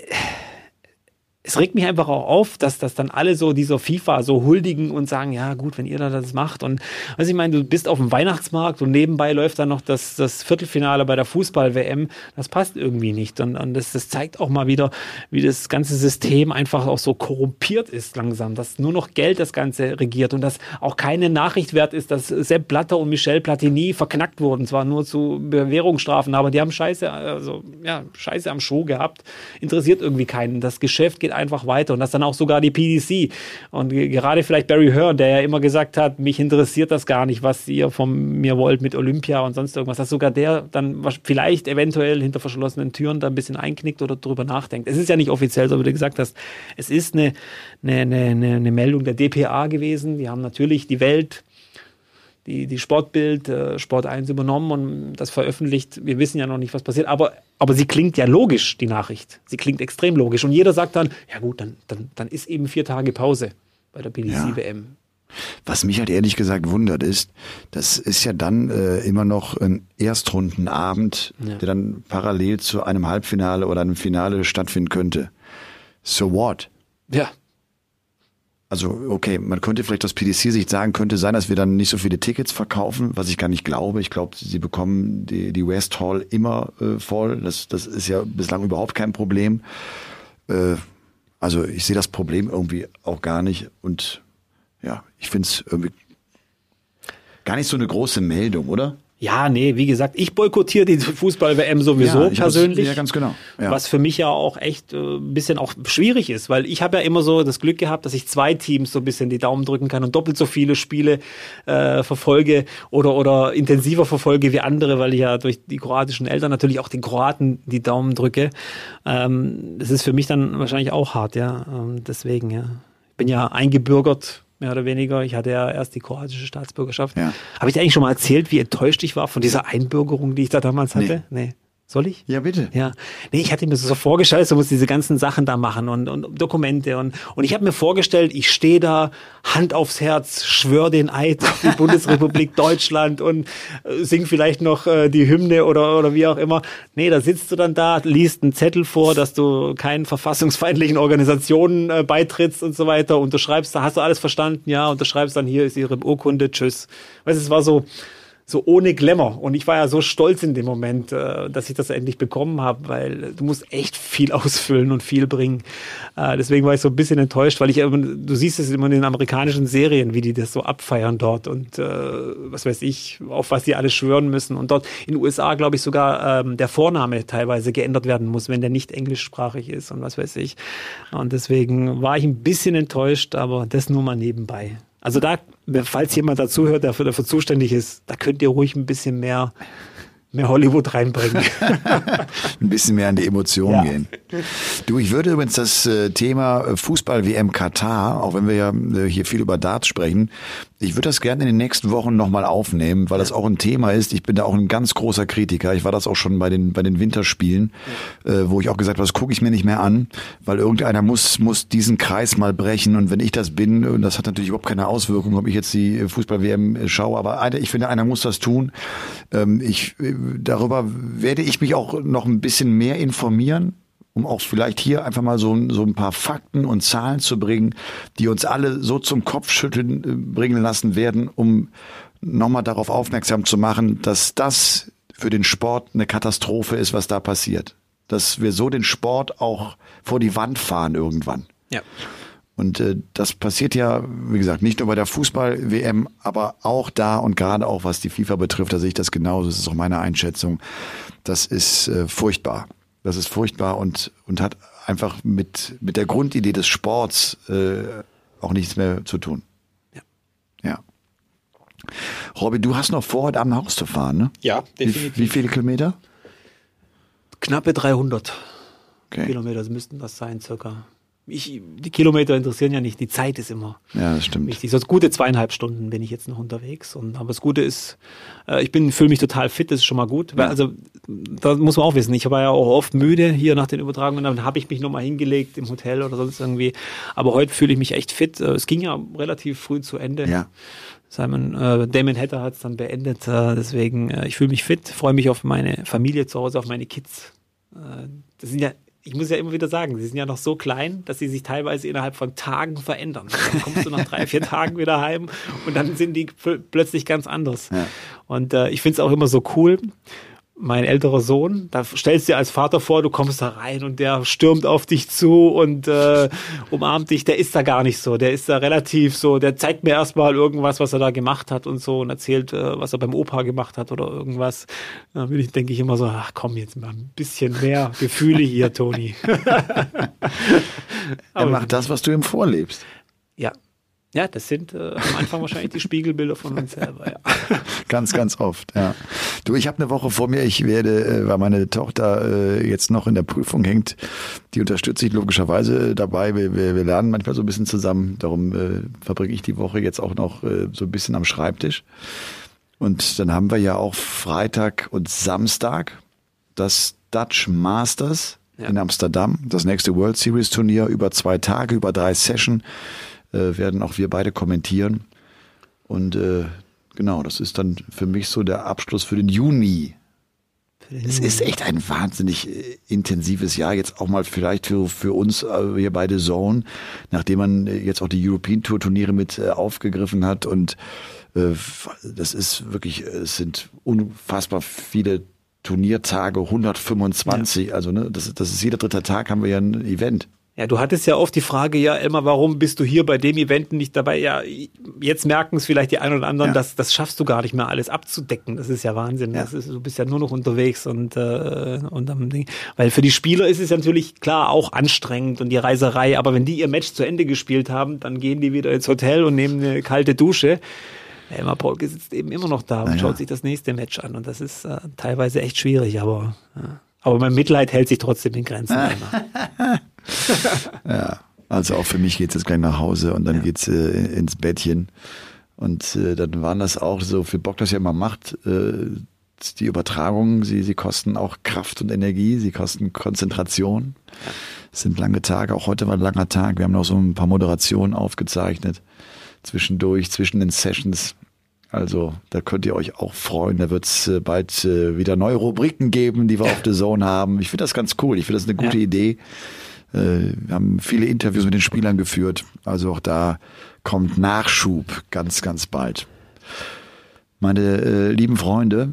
es regt mich einfach auch auf, dass das dann alle so dieser FIFA so huldigen und sagen, ja gut, wenn ihr da das macht. Und was ich meine, du bist auf dem Weihnachtsmarkt und nebenbei läuft dann noch das, das Viertelfinale bei der Fußball-WM, das passt irgendwie nicht. Und, und das, das zeigt auch mal wieder, wie das ganze System einfach auch so korrumpiert ist langsam, dass nur noch Geld das Ganze regiert und dass auch keine Nachricht wert ist, dass Sepp Blatter und Michel Platini verknackt wurden, zwar nur zu Bewährungsstrafen, aber die haben Scheiße, also ja, Scheiße am Schuh gehabt, interessiert irgendwie keinen, das Geschäft geht einfach weiter. Und das dann auch sogar die PDC und ge- gerade vielleicht Barry Hearn, der ja immer gesagt hat, mich interessiert das gar nicht, was ihr von mir wollt mit Olympia und sonst irgendwas, dass sogar der dann vielleicht eventuell hinter verschlossenen Türen da ein bisschen einknickt oder drüber nachdenkt. Es ist ja nicht offiziell, so wie du gesagt hast, es ist eine, eine, eine, eine eine Meldung der DPA gewesen, die haben natürlich die Welt die, die Sportbild, äh, Sport 1 übernommen und das veröffentlicht. Wir wissen ja noch nicht, was passiert, aber, aber sie klingt ja logisch, die Nachricht. Sie klingt extrem logisch. Und jeder sagt dann, ja gut, dann, dann, dann ist eben vier Tage Pause bei der PDC-WM. Was mich halt ehrlich gesagt wundert ist, das ist ja dann äh, immer noch ein Erstrundenabend, Ja. der dann parallel zu einem Halbfinale oder einem Finale stattfinden könnte. So what? Ja. Also okay, man könnte vielleicht aus PDC-Sicht sagen, könnte sein, dass wir dann nicht so viele Tickets verkaufen, was ich gar nicht glaube. Ich glaube, sie bekommen die, die West Hall immer äh, voll. Das, das ist ja bislang überhaupt kein Problem. Äh, also ich sehe das Problem irgendwie auch gar nicht. Und ja, ich finde es irgendwie gar nicht so eine große Meldung, oder? Ja, nee, wie gesagt, ich boykottiere die Fußball-WM sowieso Ja, persönlich. ja, ganz genau, ja. Was für mich ja auch echt äh, ein bisschen auch schwierig ist, weil ich habe ja immer so das Glück gehabt, dass ich zwei Teams so ein bisschen die Daumen drücken kann und doppelt so viele Spiele äh, verfolge oder, oder intensiver verfolge wie andere, weil ich ja durch die kroatischen Eltern natürlich auch den Kroaten die Daumen drücke. Ähm, das ist für mich dann wahrscheinlich auch hart, ja. Ähm, deswegen, ja. Ich bin ja eingebürgert, mehr oder weniger. Ich hatte ja erst die kroatische Staatsbürgerschaft. Ja. Habe ich dir eigentlich schon mal erzählt, wie enttäuscht ich war von dieser Einbürgerung, die ich da damals hatte? Nee. Soll ich? Ja, bitte. Ja, nee, ich hatte mir so vorgestellt, so muss diese ganzen Sachen da machen und, und Dokumente und, und ich habe mir vorgestellt, ich stehe da, Hand aufs Herz, schwör den Eid auf die Bundesrepublik Deutschland und äh, sing vielleicht noch äh, die Hymne oder, oder wie auch immer. Nee, da sitzt du dann da, liest einen Zettel vor, dass du keinen verfassungsfeindlichen Organisationen äh, beitrittst und so weiter, unterschreibst, da hast du alles verstanden, ja, unterschreibst dann, hier ist ihre Urkunde, tschüss. Weißt du, es war so, so ohne Glamour. Und ich war ja so stolz in dem Moment, äh, dass ich das endlich bekommen habe, weil du musst echt viel ausfüllen und viel bringen. Äh, deswegen war ich so ein bisschen enttäuscht, weil ich, du siehst es immer in den amerikanischen Serien, wie die das so abfeiern dort und äh, was weiß ich, auf was die alle schwören müssen. Und dort in den USA, glaube ich, sogar ähm, der Vorname teilweise geändert werden muss, wenn der nicht englischsprachig ist und was weiß ich. Und deswegen war ich ein bisschen enttäuscht, aber das nur mal nebenbei. Also da, falls jemand dazuhört, der für, dafür zuständig ist, da könnt ihr ruhig ein bisschen mehr, mehr Hollywood reinbringen. ein bisschen mehr an die Emotionen Ja. gehen. Du, ich würde übrigens das äh, Thema Fußball-WM Katar, auch wenn wir ja äh, hier viel über Darts sprechen, Ich würde das gerne in den nächsten Wochen nochmal aufnehmen, weil das auch ein Thema ist. Ich bin da auch ein ganz großer Kritiker. Ich war das auch schon bei den, bei den Winterspielen, äh, wo ich auch gesagt habe, das gucke ich mir nicht mehr an, weil irgendeiner muss, muss diesen Kreis mal brechen. Und wenn ich das bin, und das hat natürlich überhaupt keine Auswirkung, ob ich jetzt die Fußball-WM schaue, aber einer, ich finde, einer muss das tun. Ähm, ich, äh, darüber werde ich mich auch noch ein bisschen mehr informieren um auch vielleicht hier einfach mal so, so ein paar Fakten und Zahlen zu bringen, die uns alle so zum Kopfschütteln äh, bringen lassen werden, um nochmal darauf aufmerksam zu machen, dass das für den Sport eine Katastrophe ist, was da passiert. Dass wir so den Sport auch vor die Wand fahren irgendwann. Ja. Und äh, das passiert ja, wie gesagt, nicht nur bei der Fußball-WM, aber auch da und gerade auch was die FIFA betrifft, da sehe ich das genauso, das ist auch meine Einschätzung. Das ist äh, furchtbar. Das ist furchtbar und, und hat einfach mit, mit der Grundidee des Sports äh, auch nichts mehr zu tun. Ja. Ja. Robby, du hast noch vor, heute Abend nach Hause zu fahren, ne? Ja, definitiv. Wie, wie viele Kilometer? Knappe 300 Okay. Kilometer, das müssten das sein, circa. Ich, die Kilometer interessieren ja nicht, die Zeit ist immer Ja, das stimmt. wichtig. So gute zweieinhalb Stunden bin ich jetzt noch unterwegs. Und, aber das Gute ist, äh, ich bin, fühle mich total fit, das ist schon mal gut. Weil, also, da muss man auch wissen, ich war ja auch oft müde hier nach den Übertragungen, dann habe ich mich nochmal hingelegt im Hotel oder sonst irgendwie. Aber heute fühle ich mich echt fit. Äh, Es ging ja relativ früh zu Ende. Ja. Simon, äh, Damon Hatter hat es dann beendet. Äh, deswegen, äh, ich fühle mich fit, freue mich auf meine Familie zu Hause, auf meine Kids. Äh, das sind ja, ich muss ja immer wieder sagen, sie sind ja noch so klein, dass sie sich teilweise innerhalb von Tagen verändern. Dann kommst du nach drei, vier Tagen wieder heim und dann sind die pl plötzlich ganz anders. Ja. Und äh, ich finde es auch immer so cool. Mein älterer Sohn, da stellst du dir als Vater vor, du kommst da rein und der stürmt auf dich zu und äh, umarmt dich. Der ist da gar nicht so. Der ist da relativ so, der zeigt mir erstmal irgendwas, was er da gemacht hat und so und erzählt, äh, was er beim Opa gemacht hat oder irgendwas. Da bin ich, denke ich immer so, ach komm, jetzt mal ein bisschen mehr Gefühle hier, Toni. Er macht das, was du ihm vorlebst. Ja. Ja, das sind äh, am Anfang wahrscheinlich die Spiegelbilder von uns selber, ja. Ganz, ganz oft, ja. Du, ich habe eine Woche vor mir. Ich werde, äh, weil meine Tochter äh, jetzt noch in der Prüfung hängt, die unterstütze ich logischerweise dabei. Wir, wir, wir lernen manchmal so ein bisschen zusammen. Darum äh, verbringe ich die Woche jetzt auch noch äh, so ein bisschen am Schreibtisch. Und dann haben wir ja auch Freitag und Samstag das Dutch Masters Ja. in Amsterdam. Das nächste World Series Turnier über zwei Tage, über drei Session äh, werden auch wir beide kommentieren. Und äh, genau, das ist dann für mich so der Abschluss für den Juni. Es ist echt ein wahnsinnig äh, intensives Jahr, jetzt auch mal vielleicht für, für uns äh, hier beide Zone, nachdem man äh, jetzt auch die European Tour Turniere mit äh, aufgegriffen hat und äh, das ist wirklich, äh, es sind unfassbar viele Turniertage, 125, also ne, das, das ist jeder dritte Tag haben wir ja ein Event. Ja, du hattest ja oft die Frage, ja, Elmar, warum bist du hier bei dem Event nicht dabei? Ja, jetzt merken es vielleicht die einen oder anderen, Ja. dass das schaffst du gar nicht mehr alles abzudecken. Das ist ja Wahnsinn. Ja. Das ist, du bist ja nur noch unterwegs und, äh, und am Ding. Weil für die Spieler ist es natürlich klar auch anstrengend und die Reiserei, aber wenn die ihr Match zu Ende gespielt haben, dann gehen die wieder ins Hotel und nehmen eine kalte Dusche. Elmar Polke sitzt eben immer noch da und ja. schaut sich das nächste Match an und das ist äh, teilweise echt schwierig, aber aber mein Mitleid hält sich trotzdem in Grenzen. Ja, also auch für mich geht's jetzt gleich nach Hause und dann geht's äh, ins Bettchen. Und äh, dann waren das auch so, viel Bock das ja immer macht, äh, die Übertragungen, sie, sie kosten auch Kraft und Energie, sie kosten Konzentration. Es sind lange Tage, auch heute war ein langer Tag. Wir haben noch so ein paar Moderationen aufgezeichnet, zwischendurch, zwischen den Sessions. Also da könnt ihr euch auch freuen. Da wird's äh, bald äh, wieder neue Rubriken geben, die wir auf The Zone haben. Ich finde das ganz cool. Ich finde das eine gute Ja. Idee. Äh, wir haben viele Interviews mit den Spielern geführt. Also auch da kommt Nachschub ganz, ganz bald. Meine äh, lieben Freunde,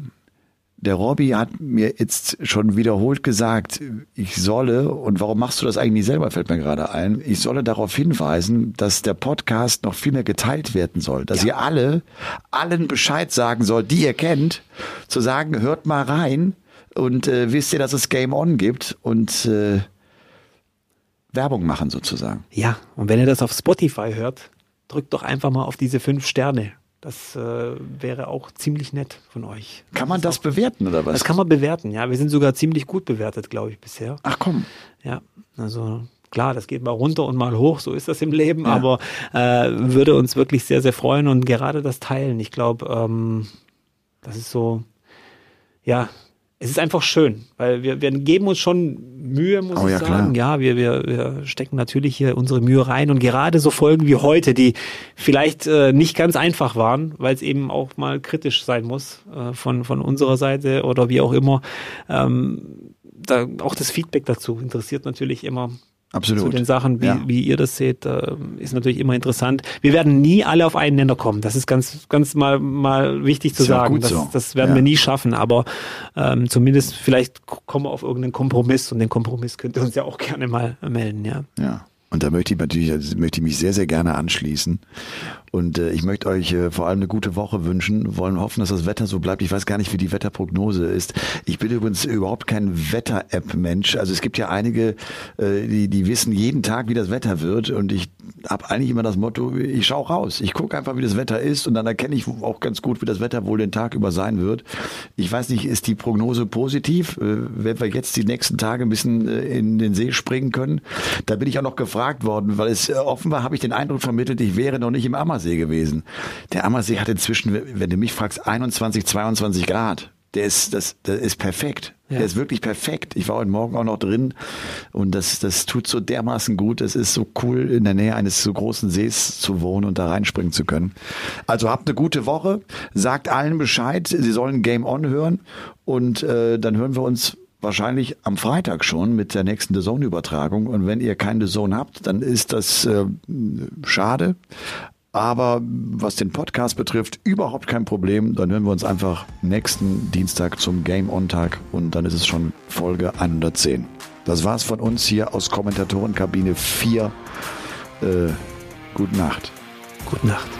der Robby hat mir jetzt schon wiederholt gesagt, ich solle, und warum machst du das eigentlich selber, fällt mir gerade ein, ich solle darauf hinweisen, dass der Podcast noch viel mehr geteilt werden soll. Dass ihr alle, allen Bescheid sagen sollt, die ihr kennt, zu sagen, hört mal rein und äh, wisst ihr, dass es Game On gibt und äh, Werbung machen sozusagen. Ja, und wenn ihr das auf Spotify hört, drückt doch einfach mal auf diese fünf Sterne. Das äh, wäre auch ziemlich nett von euch. Kann man das bewerten oder was? Das kann man bewerten, ja. Wir sind sogar ziemlich gut bewertet, glaube ich, bisher. Ach komm. Ja, also klar, das geht mal runter und mal hoch, so ist das im Leben, ja. aber äh, würde uns wirklich sehr, sehr freuen und gerade das Teilen, ich glaube, ähm, das ist so, ja, es ist einfach schön, weil wir, wir geben uns schon Mühe, muss oh, ich ja, sagen. Klar. Ja, wir, wir, wir stecken natürlich hier unsere Mühe rein und gerade so Folgen wie heute, die vielleicht äh, nicht ganz einfach waren, weil es eben auch mal kritisch sein muss äh, von, von unserer Seite oder wie auch immer. Ähm, da, auch das Feedback dazu interessiert natürlich immer Absolut. zu den Sachen, wie, ja. wie ihr das seht, äh, ist natürlich immer interessant. Wir werden nie alle auf einen Nenner kommen. Das ist ganz, ganz mal, mal wichtig zu sagen. Das, so. das werden ja. wir nie schaffen, aber ähm, zumindest vielleicht kommen wir auf irgendeinen Kompromiss und den Kompromiss könnt ihr uns ja auch gerne mal melden, ja. Ja. Und da möchte ich natürlich, möchte ich mich sehr, sehr gerne anschließen. Und äh, ich möchte euch äh, vor allem eine gute Woche wünschen, wollen hoffen, dass das Wetter so bleibt. Ich weiß gar nicht, wie die Wetterprognose ist. Ich bin übrigens überhaupt kein Wetter-App-Mensch. Also es gibt ja einige, äh, die, die wissen jeden Tag, wie das Wetter wird. Und ich habe eigentlich immer das Motto, ich schaue raus. Ich gucke einfach, wie das Wetter ist und dann erkenne ich auch ganz gut, wie das Wetter wohl den Tag über sein wird. Ich weiß nicht, ist die Prognose positiv? Äh, wenn wir jetzt die nächsten Tage ein bisschen äh, in den See springen können? Da bin ich auch noch gefragt worden, weil es äh, offenbar habe ich den Eindruck vermittelt, ich wäre noch nicht im Ammersee gewesen. Der Ammersee hat inzwischen, wenn du mich fragst, 21, 22 Grad. Der ist, das, das ist perfekt. Ja. Der ist wirklich perfekt. Ich war heute Morgen auch noch drin und das, das tut so dermaßen gut. Es ist so cool, in der Nähe eines so großen Sees zu wohnen und da reinspringen zu können. Also habt eine gute Woche. Sagt allen Bescheid. Sie sollen Game On hören und äh, dann hören wir uns wahrscheinlich am Freitag schon mit der nächsten The Zone-Übertragung. Und wenn ihr keine The Zone habt, dann ist das äh, schade. Aber was den Podcast betrifft, überhaupt kein Problem. Dann hören wir uns einfach nächsten Dienstag zum Game On Tag und dann ist es schon Folge 110. Das war's von uns hier aus Kommentatorenkabine 4. Äh, gute Nacht. Gute Nacht.